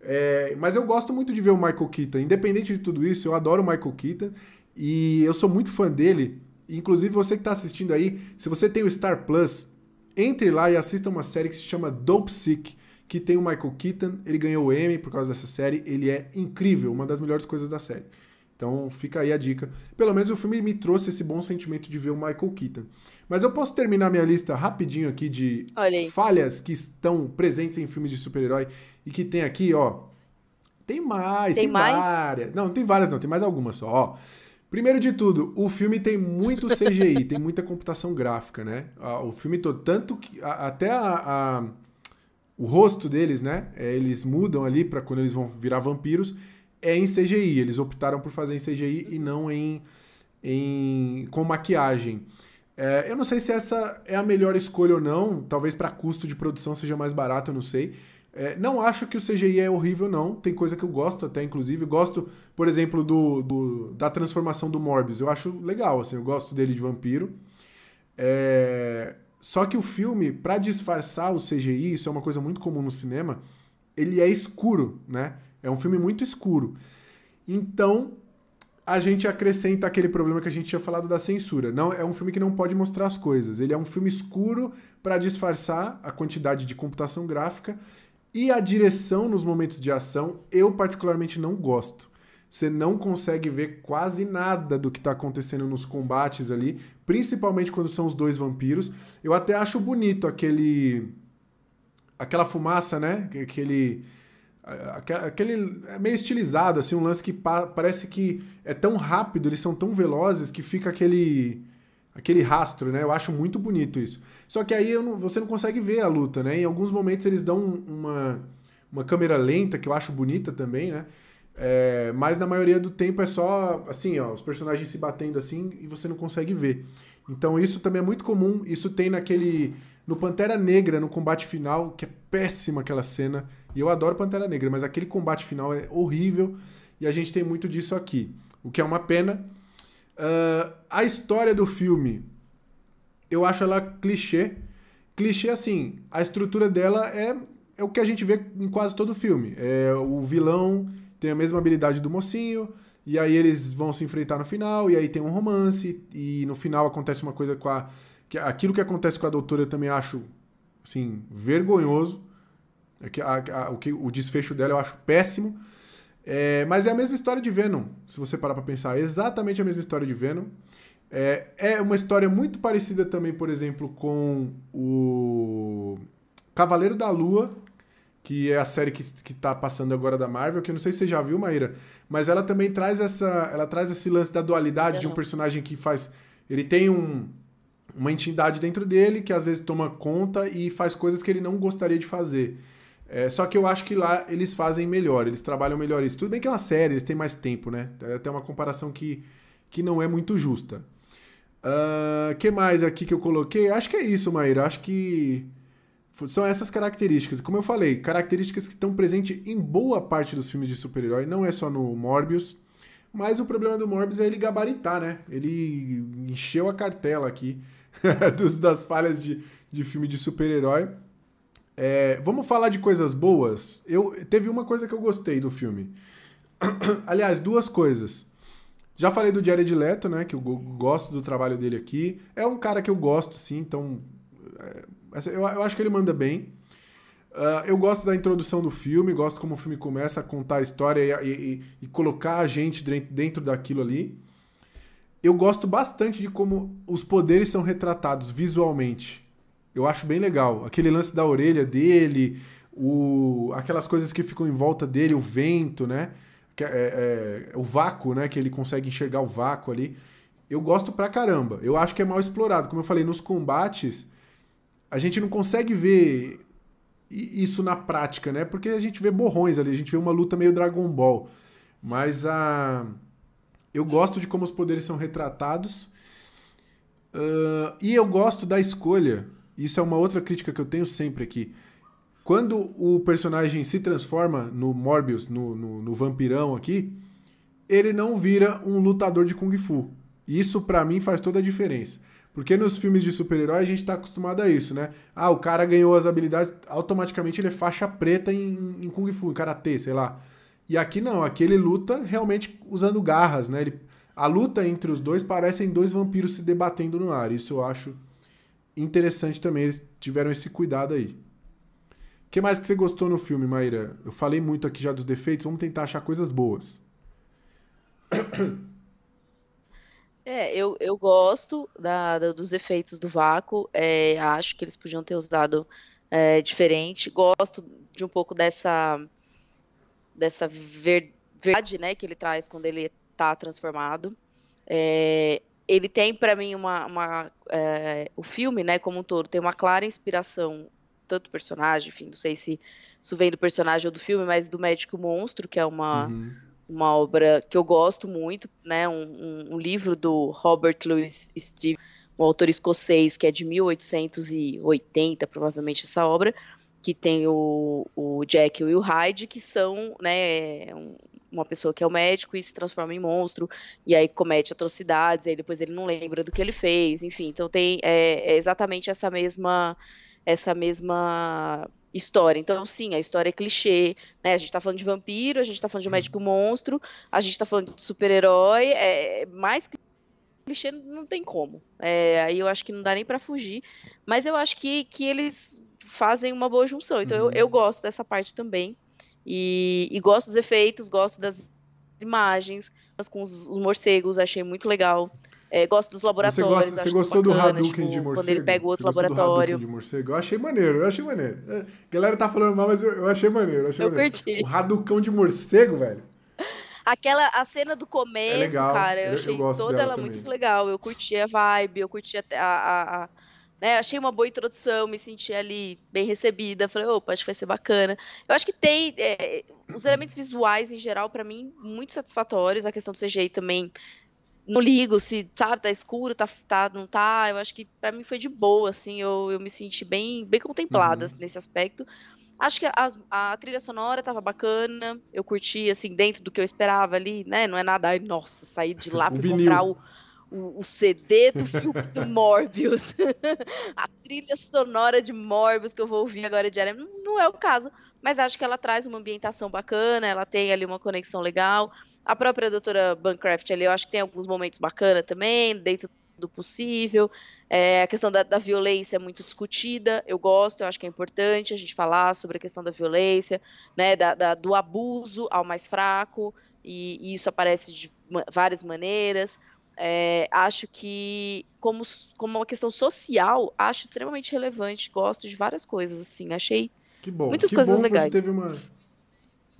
É, mas eu gosto muito de ver o Michael Keaton. Independente de tudo isso, eu adoro o Michael Keaton e eu sou muito fã dele. Inclusive, você que está assistindo aí, se você tem o Star Plus, entre lá e assista uma série que se chama Dope Sick, que tem o Michael Keaton. Ele ganhou o Emmy por causa dessa série. Ele é incrível, uma das melhores coisas da série. Então fica aí a dica. Pelo menos o filme me trouxe esse bom sentimento de ver o Michael Keaton. Mas eu posso terminar minha lista rapidinho aqui de falhas que estão presentes em filmes de super-herói e que tem aqui, ó. Tem mais, tem, tem mais? várias. Não, não tem várias não, tem mais algumas só, ó. Primeiro de tudo, o filme tem muito CGI, tem muita computação gráfica, né? O filme todo, tanto que até a, a, o rosto deles, né? É, eles mudam ali para quando eles vão virar vampiros, é em CGI. Eles optaram por fazer em CGI e não em, em com maquiagem. É, eu não sei se essa é a melhor escolha ou não. Talvez para custo de produção seja mais barato, eu não sei. É, não acho que o CGI é horrível, não. Tem coisa que eu gosto até, inclusive. Gosto, por exemplo, do, do, da transformação do Morbius. Eu acho legal, assim. Eu gosto dele de vampiro. É... Só que o filme, para disfarçar o CGI, isso é uma coisa muito comum no cinema, ele é escuro, né? É um filme muito escuro. Então, a gente acrescenta aquele problema que a gente tinha falado da censura. Não, é um filme que não pode mostrar as coisas. Ele é um filme escuro para disfarçar a quantidade de computação gráfica e a direção nos momentos de ação, eu particularmente não gosto. Você não consegue ver quase nada do que está acontecendo nos combates ali, principalmente quando são os dois vampiros. Eu até acho bonito aquele aquela fumaça, né? Aquele aquele é meio estilizado, assim, um lance que pa parece que é tão rápido, eles são tão velozes que fica aquele aquele rastro, né? Eu acho muito bonito isso. Só que aí não, você não consegue ver a luta, né? Em alguns momentos eles dão uma, uma câmera lenta, que eu acho bonita também, né? É, mas na maioria do tempo é só assim, ó, os personagens se batendo assim e você não consegue ver. Então isso também é muito comum. Isso tem naquele. No Pantera Negra, no combate final, que é péssima aquela cena. E eu adoro Pantera Negra, mas aquele combate final é horrível. E a gente tem muito disso aqui. O que é uma pena. Uh, a história do filme, eu acho ela clichê. Clichê, assim, a estrutura dela é, é o que a gente vê em quase todo filme. É o vilão tem a mesma habilidade do mocinho, e aí eles vão se enfrentar no final, e aí tem um romance, e no final acontece uma coisa com a. Que, aquilo que acontece com a doutora eu também acho, assim, vergonhoso. É a, a, o, que, o desfecho dela eu acho péssimo. É, mas é a mesma história de Venom, se você parar pra pensar. É exatamente a mesma história de Venom. É, é uma história muito parecida também, por exemplo, com o Cavaleiro da Lua, que é a série que, que tá passando agora da Marvel, que eu não sei se você já viu, Maíra, mas ela também traz essa. Ela traz esse lance da dualidade de um personagem que faz. Ele tem um, uma entidade dentro dele que às vezes toma conta e faz coisas que ele não gostaria de fazer. É, só que eu acho que lá eles fazem melhor, eles trabalham melhor isso. Tudo bem que é uma série, eles têm mais tempo, né? É até uma comparação que, que não é muito justa. O uh, que mais aqui que eu coloquei? Acho que é isso, Maíra. Acho que são essas características. Como eu falei, características que estão presentes em boa parte dos filmes de super-herói, não é só no Morbius. Mas o problema do Morbius é ele gabaritar, né? Ele encheu a cartela aqui dos, das falhas de, de filme de super-herói. É, vamos falar de coisas boas? Eu Teve uma coisa que eu gostei do filme. Aliás, duas coisas. Já falei do Jared Leto, né? Que eu gosto do trabalho dele aqui. É um cara que eu gosto, sim, então é, eu, eu acho que ele manda bem. Uh, eu gosto da introdução do filme, gosto como o filme começa a contar a história e, e, e colocar a gente dentro daquilo ali. Eu gosto bastante de como os poderes são retratados visualmente. Eu acho bem legal. Aquele lance da orelha dele, o, aquelas coisas que ficam em volta dele, o vento, né? É, é, é, o vácuo, né? Que ele consegue enxergar o vácuo ali. Eu gosto pra caramba. Eu acho que é mal explorado. Como eu falei, nos combates a gente não consegue ver isso na prática, né? Porque a gente vê borrões ali, a gente vê uma luta meio Dragon Ball. Mas a. Eu gosto de como os poderes são retratados. Uh, e eu gosto da escolha. Isso é uma outra crítica que eu tenho sempre aqui. Quando o personagem se transforma no Morbius, no, no, no vampirão aqui, ele não vira um lutador de Kung Fu. Isso para mim faz toda a diferença. Porque nos filmes de super-herói a gente tá acostumado a isso, né? Ah, o cara ganhou as habilidades, automaticamente ele é faixa preta em, em Kung Fu, em Karatê, sei lá. E aqui não, aqui ele luta realmente usando garras, né? Ele, a luta entre os dois parecem dois vampiros se debatendo no ar. Isso eu acho interessante também, eles tiveram esse cuidado aí. O que mais que você gostou no filme, Maíra? Eu falei muito aqui já dos defeitos, vamos tentar achar coisas boas.
É, eu, eu gosto da, da- dos efeitos do vácuo. é, acho que eles podiam ter usado é, diferente. Gosto de um pouco dessa, dessa ver- verdade, né, que ele traz quando ele está transformado. É, ele tem para mim uma, uma é, o filme, né, como um todo, tem uma clara inspiração tanto do personagem, enfim, não sei se isso vem do personagem ou do filme, mas do Médico Monstro, que é uma
Uhum
uma obra que eu gosto muito, né? Um, um, um livro do Robert Louis Stevenson, um autor escocês que é de 1880, provavelmente essa obra, que tem o, o Jack e o Hyde, que são, né, um, uma pessoa que é o médico e se transforma em monstro, e aí comete atrocidades, e aí depois ele não lembra do que ele fez, enfim, então tem é, é exatamente essa mesma essa mesma história. Então, sim, a história é clichê, né? A gente tá falando de vampiro, a gente tá falando de um médico monstro, a gente tá falando de super-herói, é mais clichê não tem como. É, aí eu acho que não dá nem para fugir, mas eu acho que, que eles fazem uma boa junção. Então uhum. eu, eu gosto dessa parte também. E, e, gosto dos efeitos, gosto das imagens, com os, os morcegos, achei muito legal. É, gosto dos laboratórios.
Você, gosta, você gostou bacana, do Hadouken tipo, de morcego?
Quando ele pega o outro laboratório.
de morcego? Eu achei maneiro, eu achei maneiro. A é, galera tá falando mal, mas eu, eu achei maneiro. Eu, achei
eu
maneiro.
curti.
O Hadouken de morcego, velho.
Aquela, a cena do começo, é legal, cara, eu, eu achei toda ela também. muito legal. Eu curti a vibe, eu curti a, a, a né, achei uma boa introdução, me senti ali bem recebida. Falei, opa, acho que vai ser bacana. Eu acho que tem é, os elementos visuais em geral, para mim, muito satisfatórios. A questão do CGI também não ligo se, sabe, tá escuro, tá, tá não tá. Eu acho que para mim foi de boa, assim, eu, eu me senti bem, bem contemplada uhum. nesse aspecto. Acho que a, a, trilha sonora tava bacana, eu curti, assim, dentro do que eu esperava ali, né? Não é nada, ai, nossa, sair de lá pra comprar o, o, o, CD do filme do Morbius. a trilha sonora de Morbius que eu vou ouvir agora diariamente, não, é o caso mas acho que ela traz uma ambientação bacana, ela tem ali uma conexão legal. A própria doutora Bancroft ali, eu acho que tem alguns momentos bacanas também, dentro do possível. É, a questão da, da, violência é muito discutida, eu gosto, eu acho que é importante a gente falar sobre a questão da violência, né, da, da, do abuso ao mais fraco, e, e isso aparece de várias maneiras. É, acho que, como, como uma questão social, acho extremamente relevante, gosto de várias coisas, assim, achei
bom.
Muitas coisas legais.
Uma...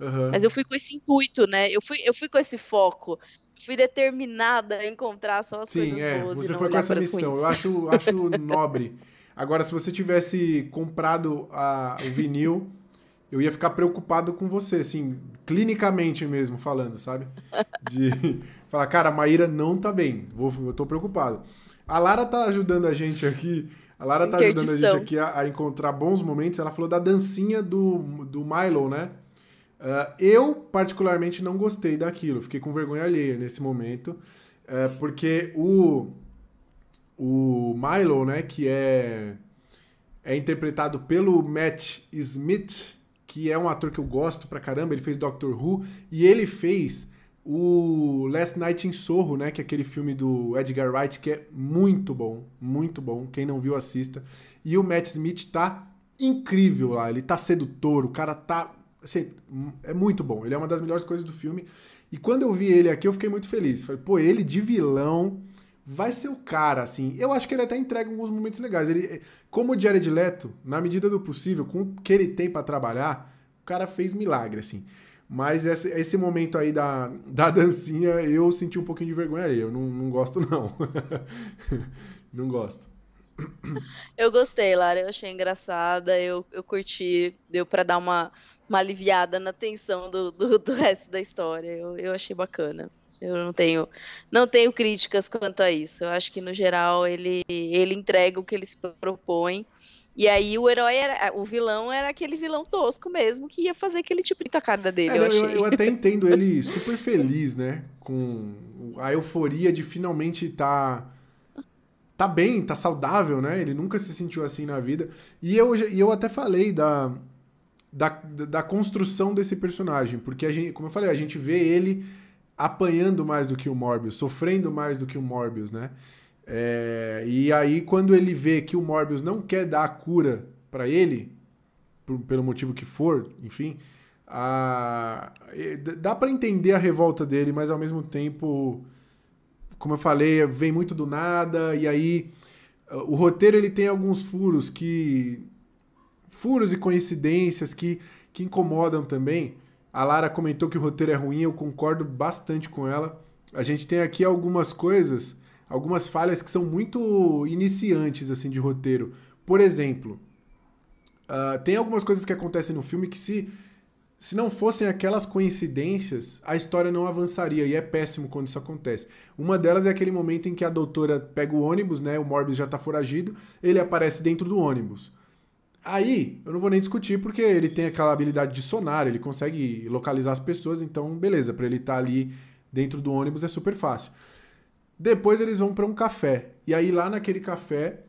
Uhum. Mas eu fui com esse intuito, né? Eu fui, eu fui com esse foco. Fui determinada a encontrar só as
Sim,
coisas
é,
boas.
Você foi com essa missão. Eu acho, acho nobre. Agora, se você tivesse comprado a, o vinil, eu ia ficar preocupado com você, assim, clinicamente mesmo falando, sabe? De falar, cara, a Maíra não tá bem. Vou, eu tô preocupado. A Lara tá ajudando a gente aqui a Lara tá ajudando a gente aqui a, a, encontrar bons momentos. Ela falou da dancinha do, do Milo, né? Uh, eu, particularmente, não gostei daquilo. Fiquei com vergonha alheia nesse momento. Uh, porque o, o Milo, né, que é, é interpretado pelo Matt Smith, que é um ator que eu gosto pra caramba. Ele fez Doctor Who e ele fez o Last Night in Soho, né, que é aquele filme do Edgar Wright que é muito bom, muito bom. Quem não viu assista. E o Matt Smith tá incrível lá, ele tá sedutor, o cara tá assim, é muito bom. Ele é uma das melhores coisas do filme. E quando eu vi ele aqui, eu fiquei muito feliz. Falei, pô, ele de vilão vai ser o cara, assim. Eu acho que ele até entrega alguns momentos legais. Ele, como o Jared Leto, na medida do possível, com o que ele tem para trabalhar, o cara fez milagre, assim. Mas esse, esse momento aí da, da dancinha, eu senti um pouquinho de vergonha aí. Eu não, não gosto, não. não gosto.
Eu gostei, Lara. Eu achei engraçada. Eu, eu curti. Deu para dar uma, uma aliviada na tensão do, do, do resto da história. Eu, eu achei bacana. Eu não tenho, não tenho críticas quanto a isso. Eu acho que no geral ele, ele entrega o que ele se propõe. E aí o herói era. O vilão era aquele vilão tosco mesmo, que ia fazer aquele tipo de tacada dele. É, eu,
eu, eu, até entendo ele super feliz, né? Com a euforia de finalmente estar. Tá, tá bem, tá saudável, né? Ele nunca se sentiu assim na vida. E eu, e eu até falei da, da, da construção desse personagem, porque a gente, como eu falei, a gente vê ele apanhando mais do que o Morbius, sofrendo mais do que o Morbius, né? É, e aí, quando ele vê que o Morbius não quer dar a cura para ele, por, pelo motivo que for, enfim, a, dá para entender a revolta dele, mas ao mesmo tempo, como eu falei, vem muito do nada, e aí o roteiro ele tem alguns furos que. furos e coincidências que, que incomodam também. A Lara comentou que o roteiro é ruim, eu concordo bastante com ela. A gente tem aqui algumas coisas algumas falhas que são muito iniciantes assim de roteiro. Por exemplo, uh, tem algumas coisas que acontecem no filme que se se não fossem aquelas coincidências, a história não avançaria e é péssimo quando isso acontece. Uma delas é aquele momento em que a doutora pega o ônibus, né? O Morbius já tá foragido, ele aparece dentro do ônibus. Aí, eu não vou nem discutir porque ele tem aquela habilidade de sonar, ele consegue localizar as pessoas, então beleza, para ele estar tá ali dentro do ônibus é super fácil. Depois eles vão para um café. E aí lá naquele café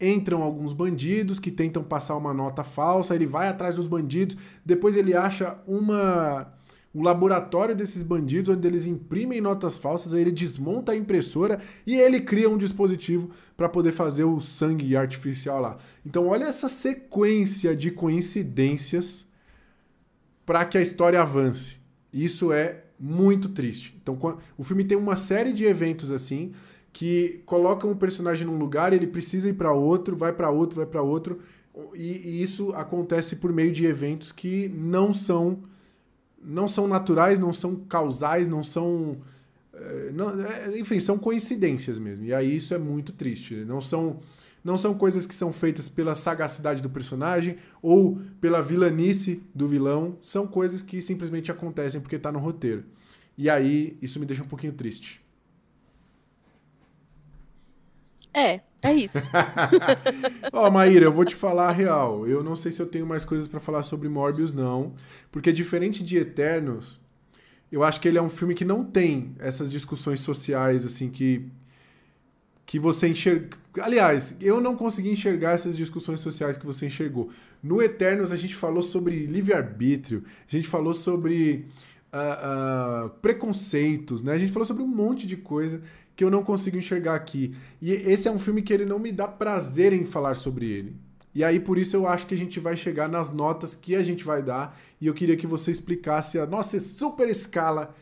entram alguns bandidos que tentam passar uma nota falsa, ele vai atrás dos bandidos, depois ele acha uma um laboratório desses bandidos onde eles imprimem notas falsas, aí ele desmonta a impressora e ele cria um dispositivo para poder fazer o sangue artificial lá. Então olha essa sequência de coincidências para que a história avance. Isso é muito triste. Então o filme tem uma série de eventos assim que colocam o personagem num lugar, ele precisa ir para outro, vai para outro, vai para outro, e, e isso acontece por meio de eventos que não são não são naturais, não são causais, não são. Eh, não, é, enfim, são coincidências mesmo. E aí isso é muito triste. Não são, não são coisas que são feitas pela sagacidade do personagem ou pela vilanice do vilão. São coisas que simplesmente acontecem porque está no roteiro. E aí isso me deixa um pouquinho triste.
É, é isso.
Ó, oh, Maíra, eu vou te falar a real. Eu não sei se eu tenho mais coisas para falar sobre Morbius, não. Porque diferente de Eternos, eu acho que ele é um filme que não tem essas discussões sociais, assim, que. Que você enxerga. Aliás, eu não consegui enxergar essas discussões sociais que você enxergou. No Eternos, a gente falou sobre livre-arbítrio, a gente falou sobre uh, uh, preconceitos, né? A gente falou sobre um monte de coisa que eu não consigo enxergar aqui. E esse é um filme que ele não me dá prazer em falar sobre ele. E aí por isso eu acho que a gente vai chegar nas notas que a gente vai dar e eu queria que você explicasse a nossa super escala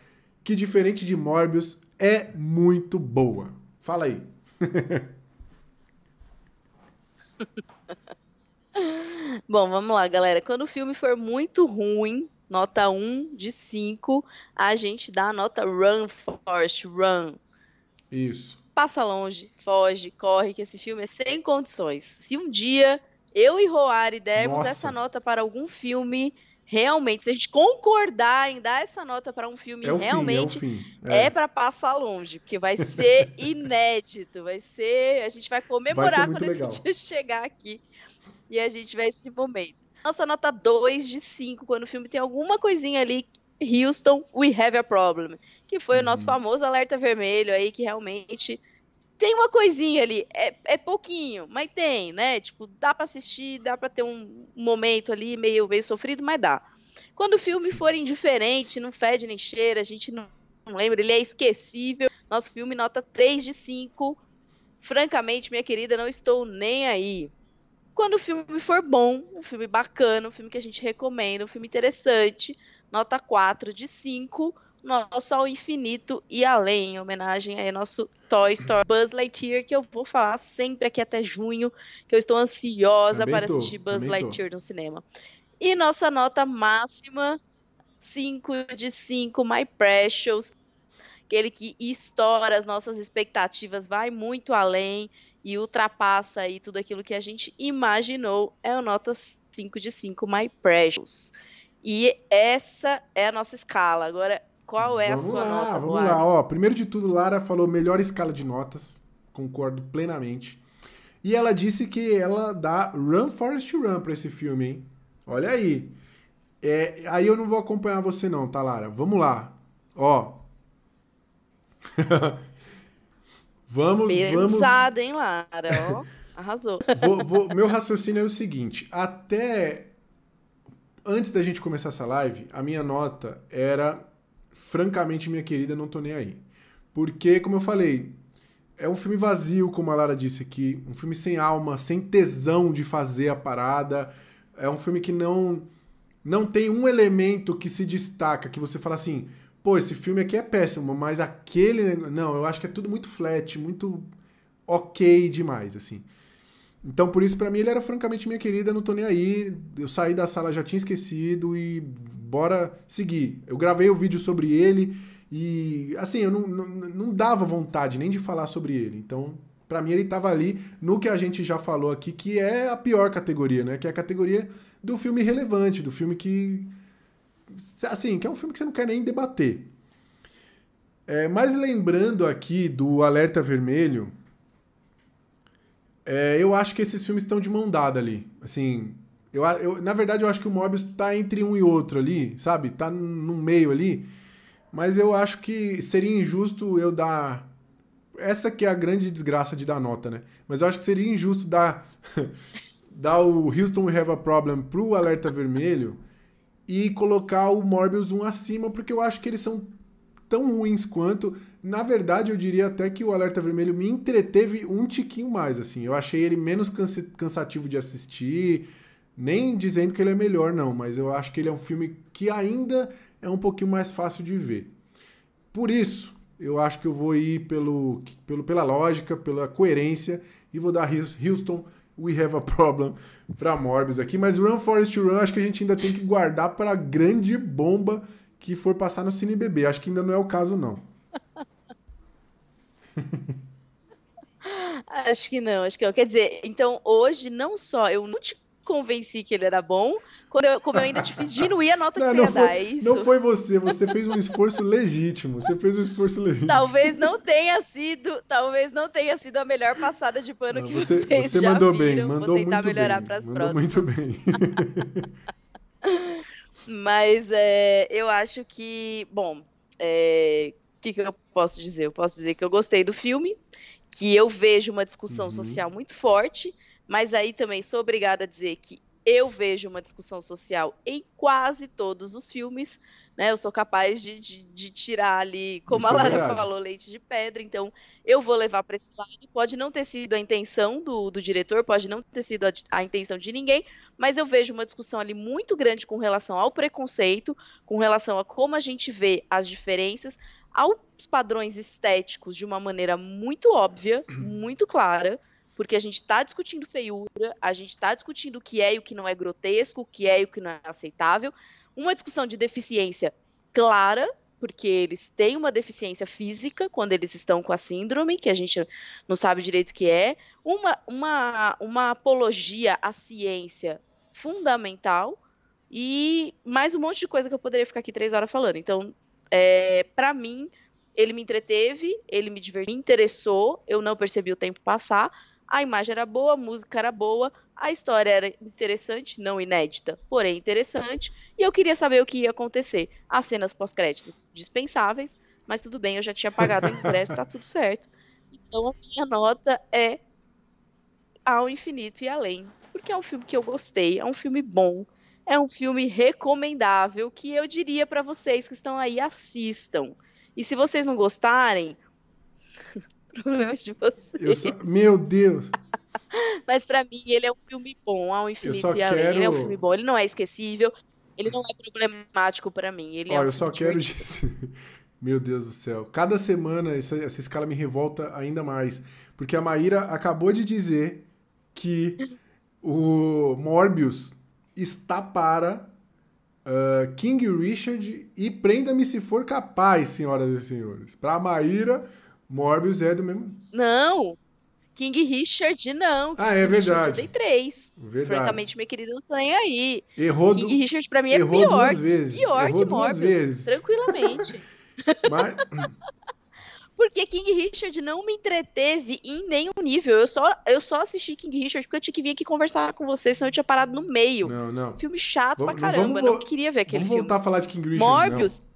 que diferente de Morbius é muito boa. Fala aí.
Bom, vamos lá, galera. Quando o filme for muito ruim, nota 1 de 5, a gente dá a nota Run, Forest, Run.
Isso.
Passa longe, foge, corre, que esse filme é sem condições. Se um dia eu e Roari dermos Nossa. essa nota para algum filme, realmente, se a gente concordar em dar essa nota para um filme, é realmente fim, é, é. é para passar longe, porque vai ser inédito, vai ser, a gente vai comemorar vai quando legal. esse dia chegar aqui e a gente vai esse momento. Nossa nota 2 de 5, quando o filme tem alguma coisinha ali Houston, we have a problem. Que foi uhum. o nosso uhum. famoso alerta vermelho aí, que realmente tem uma coisinha ali. É, é pouquinho, mas tem, né? Tipo, dá para assistir, dá para ter um momento ali meio, meio sofrido, mas dá. Quando o filme for indiferente, não fede nem cheira, a gente não, não lembra, ele é esquecível. Nosso filme nota 3 de 5. Francamente, minha querida, não estou nem aí. Quando o filme for bom, um filme bacana, um filme que a gente recomenda, um filme interessante, nota 4 de 5, nosso ao infinito e além, em homenagem ao nosso Toy Story Buzz Lightyear, que eu vou falar sempre aqui até junho, que eu estou ansiosa também para tô, assistir Buzz Lightyear tô. no cinema. E nossa nota máxima, 5 de 5, My Precious, aquele que estoura as nossas expectativas, vai muito além e ultrapassa aí tudo aquilo que a gente imaginou, é o nota 5 de 5, My Precious. E essa é a nossa escala. Agora, qual é vamos a sua lá, nota?
Vamos lá, ó. Primeiro de tudo, Lara falou melhor escala de notas. Concordo plenamente. E ela disse que ela dá Run Forest Run pra esse filme, hein? Olha aí. É, aí eu não vou acompanhar você não, tá, Lara? Vamos lá. Ó. vamos,
Pesado,
vamos...
hein, Lara? Ó, arrasou.
Vou, vou... Meu raciocínio é o seguinte. Até antes da gente começar essa live, a minha nota era francamente, minha querida, não tô nem aí. Porque, como eu falei, é um filme vazio, como a Lara disse aqui, um filme sem alma, sem tesão de fazer a parada. É um filme que não não tem um elemento que se destaca, que você fala assim, pô, esse filme aqui é péssimo, mas aquele, não, eu acho que é tudo muito flat, muito ok demais, assim. Então, por isso, para mim, ele era francamente minha querida, não tô nem aí. Eu saí da sala, já tinha esquecido e bora seguir. Eu gravei o vídeo sobre ele e, assim, eu não, não, não dava vontade nem de falar sobre ele. Então, para mim, ele tava ali no que a gente já falou aqui, que é a pior categoria, né? Que é a categoria do filme relevante, do filme que. Assim, que é um filme que você não quer nem debater. É, mas lembrando aqui do Alerta Vermelho, é, eu acho que esses filmes estão de mão dada ali. Assim, Eu, eu, na verdade, eu acho que o Morbius tá entre um e outro ali, sabe? Tá no meio ali. Mas eu acho que seria injusto eu dar. Essa que é a grande desgraça de dar nota, né? Mas eu acho que seria injusto dar, dar o Houston We Have a Problem pro Alerta Vermelho e colocar o Morbius um acima, porque eu acho que eles são tão ruins quanto. Na verdade, eu diria até que o Alerta Vermelho me entreteve um tiquinho mais, assim. Eu achei ele menos cansativo de assistir nem dizendo que ele é melhor, não, mas eu acho que ele é um filme que ainda é um pouquinho mais fácil de ver. Por isso, eu acho que eu vou ir pelo, pelo, pela lógica, pela coerência e vou dar Houston, We Have a Problem para Morbius aqui. Mas Run Forest Run acho que a gente ainda tem que guardar para a grande bomba que for passar no Cine Bebê. Acho que ainda não é o caso, não.
acho que não, acho que não. Quer dizer, então hoje não só eu não te convenci que ele era bom, quando eu, como eu ainda te fiz diminuir a nota não, que você ia foi, dar, é isso?
Não foi você, você fez um esforço legítimo, você fez um esforço legítimo.
Talvez não tenha sido, talvez não tenha sido a melhor passada de pano não, que
você,
vocês
você
já
mandou
viram.
bem, mandou Vou
tentar
muito
melhorar pras
mandou
próximas.
muito bem.
Mas é, eu acho que, bom, o é, que, que eu posso dizer? Eu posso dizer que eu gostei do filme, que eu vejo uma discussão uhum. social muito forte, mas aí também sou obrigada a dizer que eu vejo uma discussão social em quase todos os filmes, né? Eu sou capaz de, de, de tirar ali, como Isso a Lara é falou, leite de pedra. Então, eu vou levar para esse lado. Pode não ter sido a intenção do, do diretor, pode não ter sido a, a, intenção de ninguém, mas eu vejo uma discussão ali muito grande com relação ao preconceito, com relação a como a gente vê as diferenças, aos padrões estéticos de uma maneira muito óbvia, muito clara porque a gente está discutindo feiura, a gente está discutindo o que é e o que não é grotesco, o que é e o que não é aceitável. Uma discussão de deficiência clara, porque eles têm uma deficiência física quando eles estão com a síndrome, que a gente não sabe direito o que é. Uma, uma, uma apologia à ciência fundamental e mais um monte de coisa que eu poderia ficar aqui três horas falando. Então, é, para mim, ele me entreteve, ele me divertiu, me interessou, eu não percebi o tempo passar, a imagem era boa, a música era boa, a história era interessante, não inédita, porém interessante, e eu queria saber o que ia acontecer. As cenas pós-créditos dispensáveis, mas tudo bem, eu já tinha pagado o ingresso, tá tudo certo. Então a minha nota é ao infinito e além, porque é um filme que eu gostei, é um filme bom, é um filme recomendável que eu diria para vocês que estão aí assistam. E se vocês não gostarem, problemas de vocês.
Só... Meu Deus!
Mas para mim ele é um filme bom, ao infinito e além. Quero... Ele é um filme bom, ele não é esquecível, ele não é problemático para mim. Ele é
Olha,
é um
eu só quero dizer... Meu Deus do céu. Cada semana essa, essa escala me revolta ainda mais. Porque a Maíra acabou de dizer que o Morbius está para uh, King Richard e prenda-me se for capaz, senhoras e senhores. Para a Maíra, Morbius é do mesmo.
Não! King Richard, não.
Ah, é verdade.
Tem três.
Verdade.
Francamente, minha querida, não tô nem aí.
Errou
King. Richard, pra mim, é
Errou
pior.
Duas vezes.
Pior
Errou
que
duas
Morbius.
vezes.
Tranquilamente.
Mas...
Porque King Richard não me entreteve em nenhum nível. Eu só, eu só assisti King Richard porque eu tinha que vir aqui conversar com você, senão eu tinha parado no meio.
Não, não.
Filme chato vamos, pra caramba. Não, não queria ver aquele
vamos
filme.
voltar a falar de King Richard.
Morbius. Não.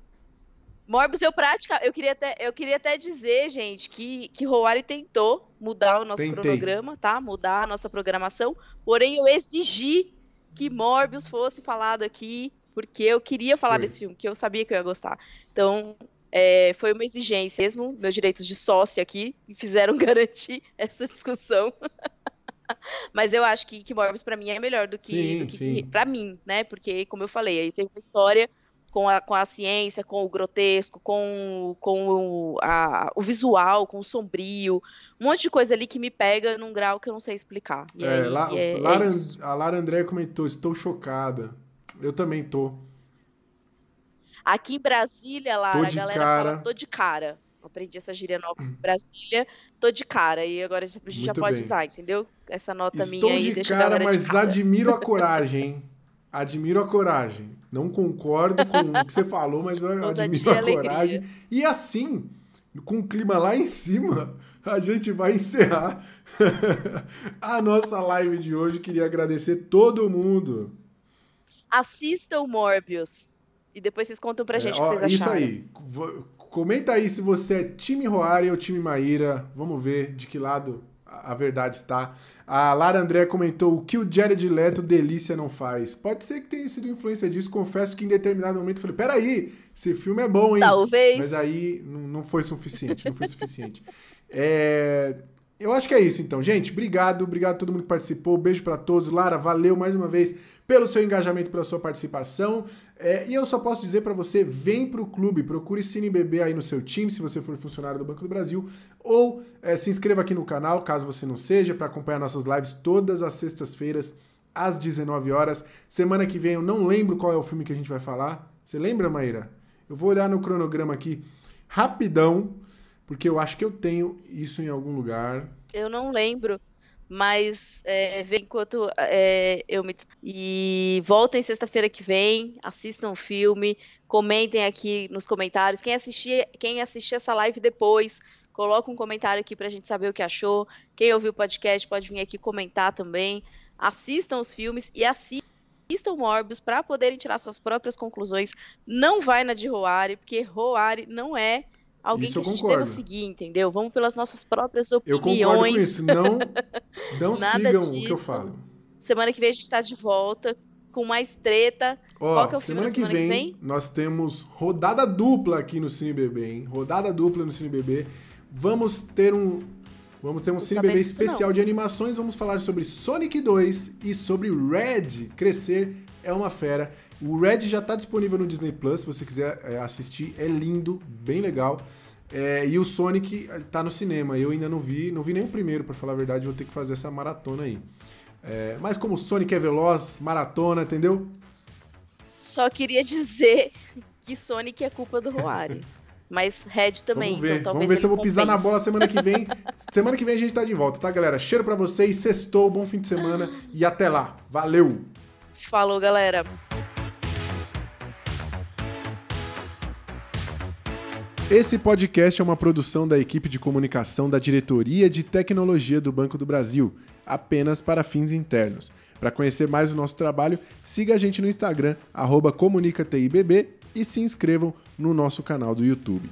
Morbius, eu prática, eu queria até, eu queria até dizer, gente, que que Roari tentou mudar o nosso
Tentei.
cronograma, tá? Mudar a nossa programação. Porém, eu exigi que Morbius fosse falado aqui, porque eu queria falar foi. desse filme, que eu sabia que eu ia gostar. Então, é, foi uma exigência mesmo, meus direitos de sócio aqui me fizeram garantir essa discussão. Mas eu acho que, que Morbius para mim é melhor do que,
sim,
do que,
sim.
para mim, né? Porque como eu falei, aí tem uma história com a, com a ciência, com o grotesco, com, com o, a, o visual, com o sombrio, um monte de coisa ali que me pega num grau que eu não sei explicar. E
é,
aí,
La,
é,
Lara,
é
a Lara André comentou, estou chocada. Eu também tô.
Aqui em Brasília, Lara, a galera
cara.
fala tô de cara. Aprendi essa gíria nova em Brasília, tô de cara. E agora a gente já
Muito
pode
bem.
usar, entendeu? Essa nota
Estou
minha aí
de
deixa
cara, mas
de cara.
admiro a coragem, hein? Admiro a coragem. Não concordo com o que você falou, mas eu admiro a
alegria.
coragem. E assim, com o clima lá em cima, a gente vai encerrar a nossa live de hoje. Queria agradecer todo mundo.
Assistam Morbius. E depois vocês contam pra gente
é,
o que vocês acharam.
Isso aí. Comenta aí se você é time Roari ou time Maíra. Vamos ver de que lado a verdade está. A Lara André comentou o que o Jared Leto delícia não faz. Pode ser que tenha sido influência disso. Confesso que em determinado momento eu falei: peraí, esse filme é bom, hein?
Talvez.
Mas aí não foi suficiente. Não foi suficiente. É, eu acho que é isso, então. Gente, obrigado. Obrigado a todo mundo que participou. Beijo para todos. Lara, valeu mais uma vez pelo seu engajamento, pela sua participação. É, e eu só posso dizer para você, vem pro clube, procure Cine Bebê aí no seu time, se você for funcionário do Banco do Brasil, ou é, se inscreva aqui no canal, caso você não seja, para acompanhar nossas lives todas as sextas-feiras, às 19 horas. Semana que vem eu não lembro qual é o filme que a gente vai falar. Você lembra, Maíra? Eu vou olhar no cronograma aqui rapidão, porque eu acho que eu tenho isso em algum lugar.
Eu não lembro mas é, vem enquanto é, eu me. E voltem sexta-feira que vem, assistam o filme, comentem aqui nos comentários. Quem assistir, quem assistir essa live depois, coloca um comentário aqui pra gente saber o que achou. Quem ouviu o podcast pode vir aqui comentar também. Assistam os filmes e assistam Morbius para poderem tirar suas próprias conclusões. Não vai na de Roari, porque Roari não é alguém
isso
que a gente
concordo.
deva seguir, entendeu? Vamos pelas nossas próprias opiniões.
Eu concordo com isso. Não, não sigam disso. o que eu falo.
Semana que vem a gente tá de volta com mais treta.
Ó,
Qual que é o
semana,
filme
que,
semana
vem,
que vem?
nós temos rodada dupla aqui no Cine Bebê, hein? Rodada dupla no Cine Bebê. Vamos ter um Vamos ter um Cine Bebê especial de animações. Vamos falar sobre Sonic 2 e sobre Red. Crescer é uma fera. O Red já está disponível no Disney Plus, se você quiser é, assistir. É lindo, bem legal. É, e o Sonic está no cinema. Eu ainda não vi, não vi nem o primeiro, para falar a verdade. Vou ter que fazer essa maratona aí. É, mas como o Sonic é veloz, maratona, entendeu?
Só queria dizer que Sonic é culpa do Roari. Mas Red também.
Vamos ver,
então,
Vamos ver se eu vou pisar na bola semana que vem. semana que vem a gente tá de volta, tá, galera? Cheiro para vocês, sextou, bom fim de semana e até lá. Valeu!
Falou, galera!
Esse podcast é uma produção da equipe de comunicação da Diretoria de Tecnologia do Banco do Brasil, apenas para fins internos. Para conhecer mais o nosso trabalho, siga a gente no Instagram, ComunicaTIBB e se inscrevam no nosso canal do YouTube.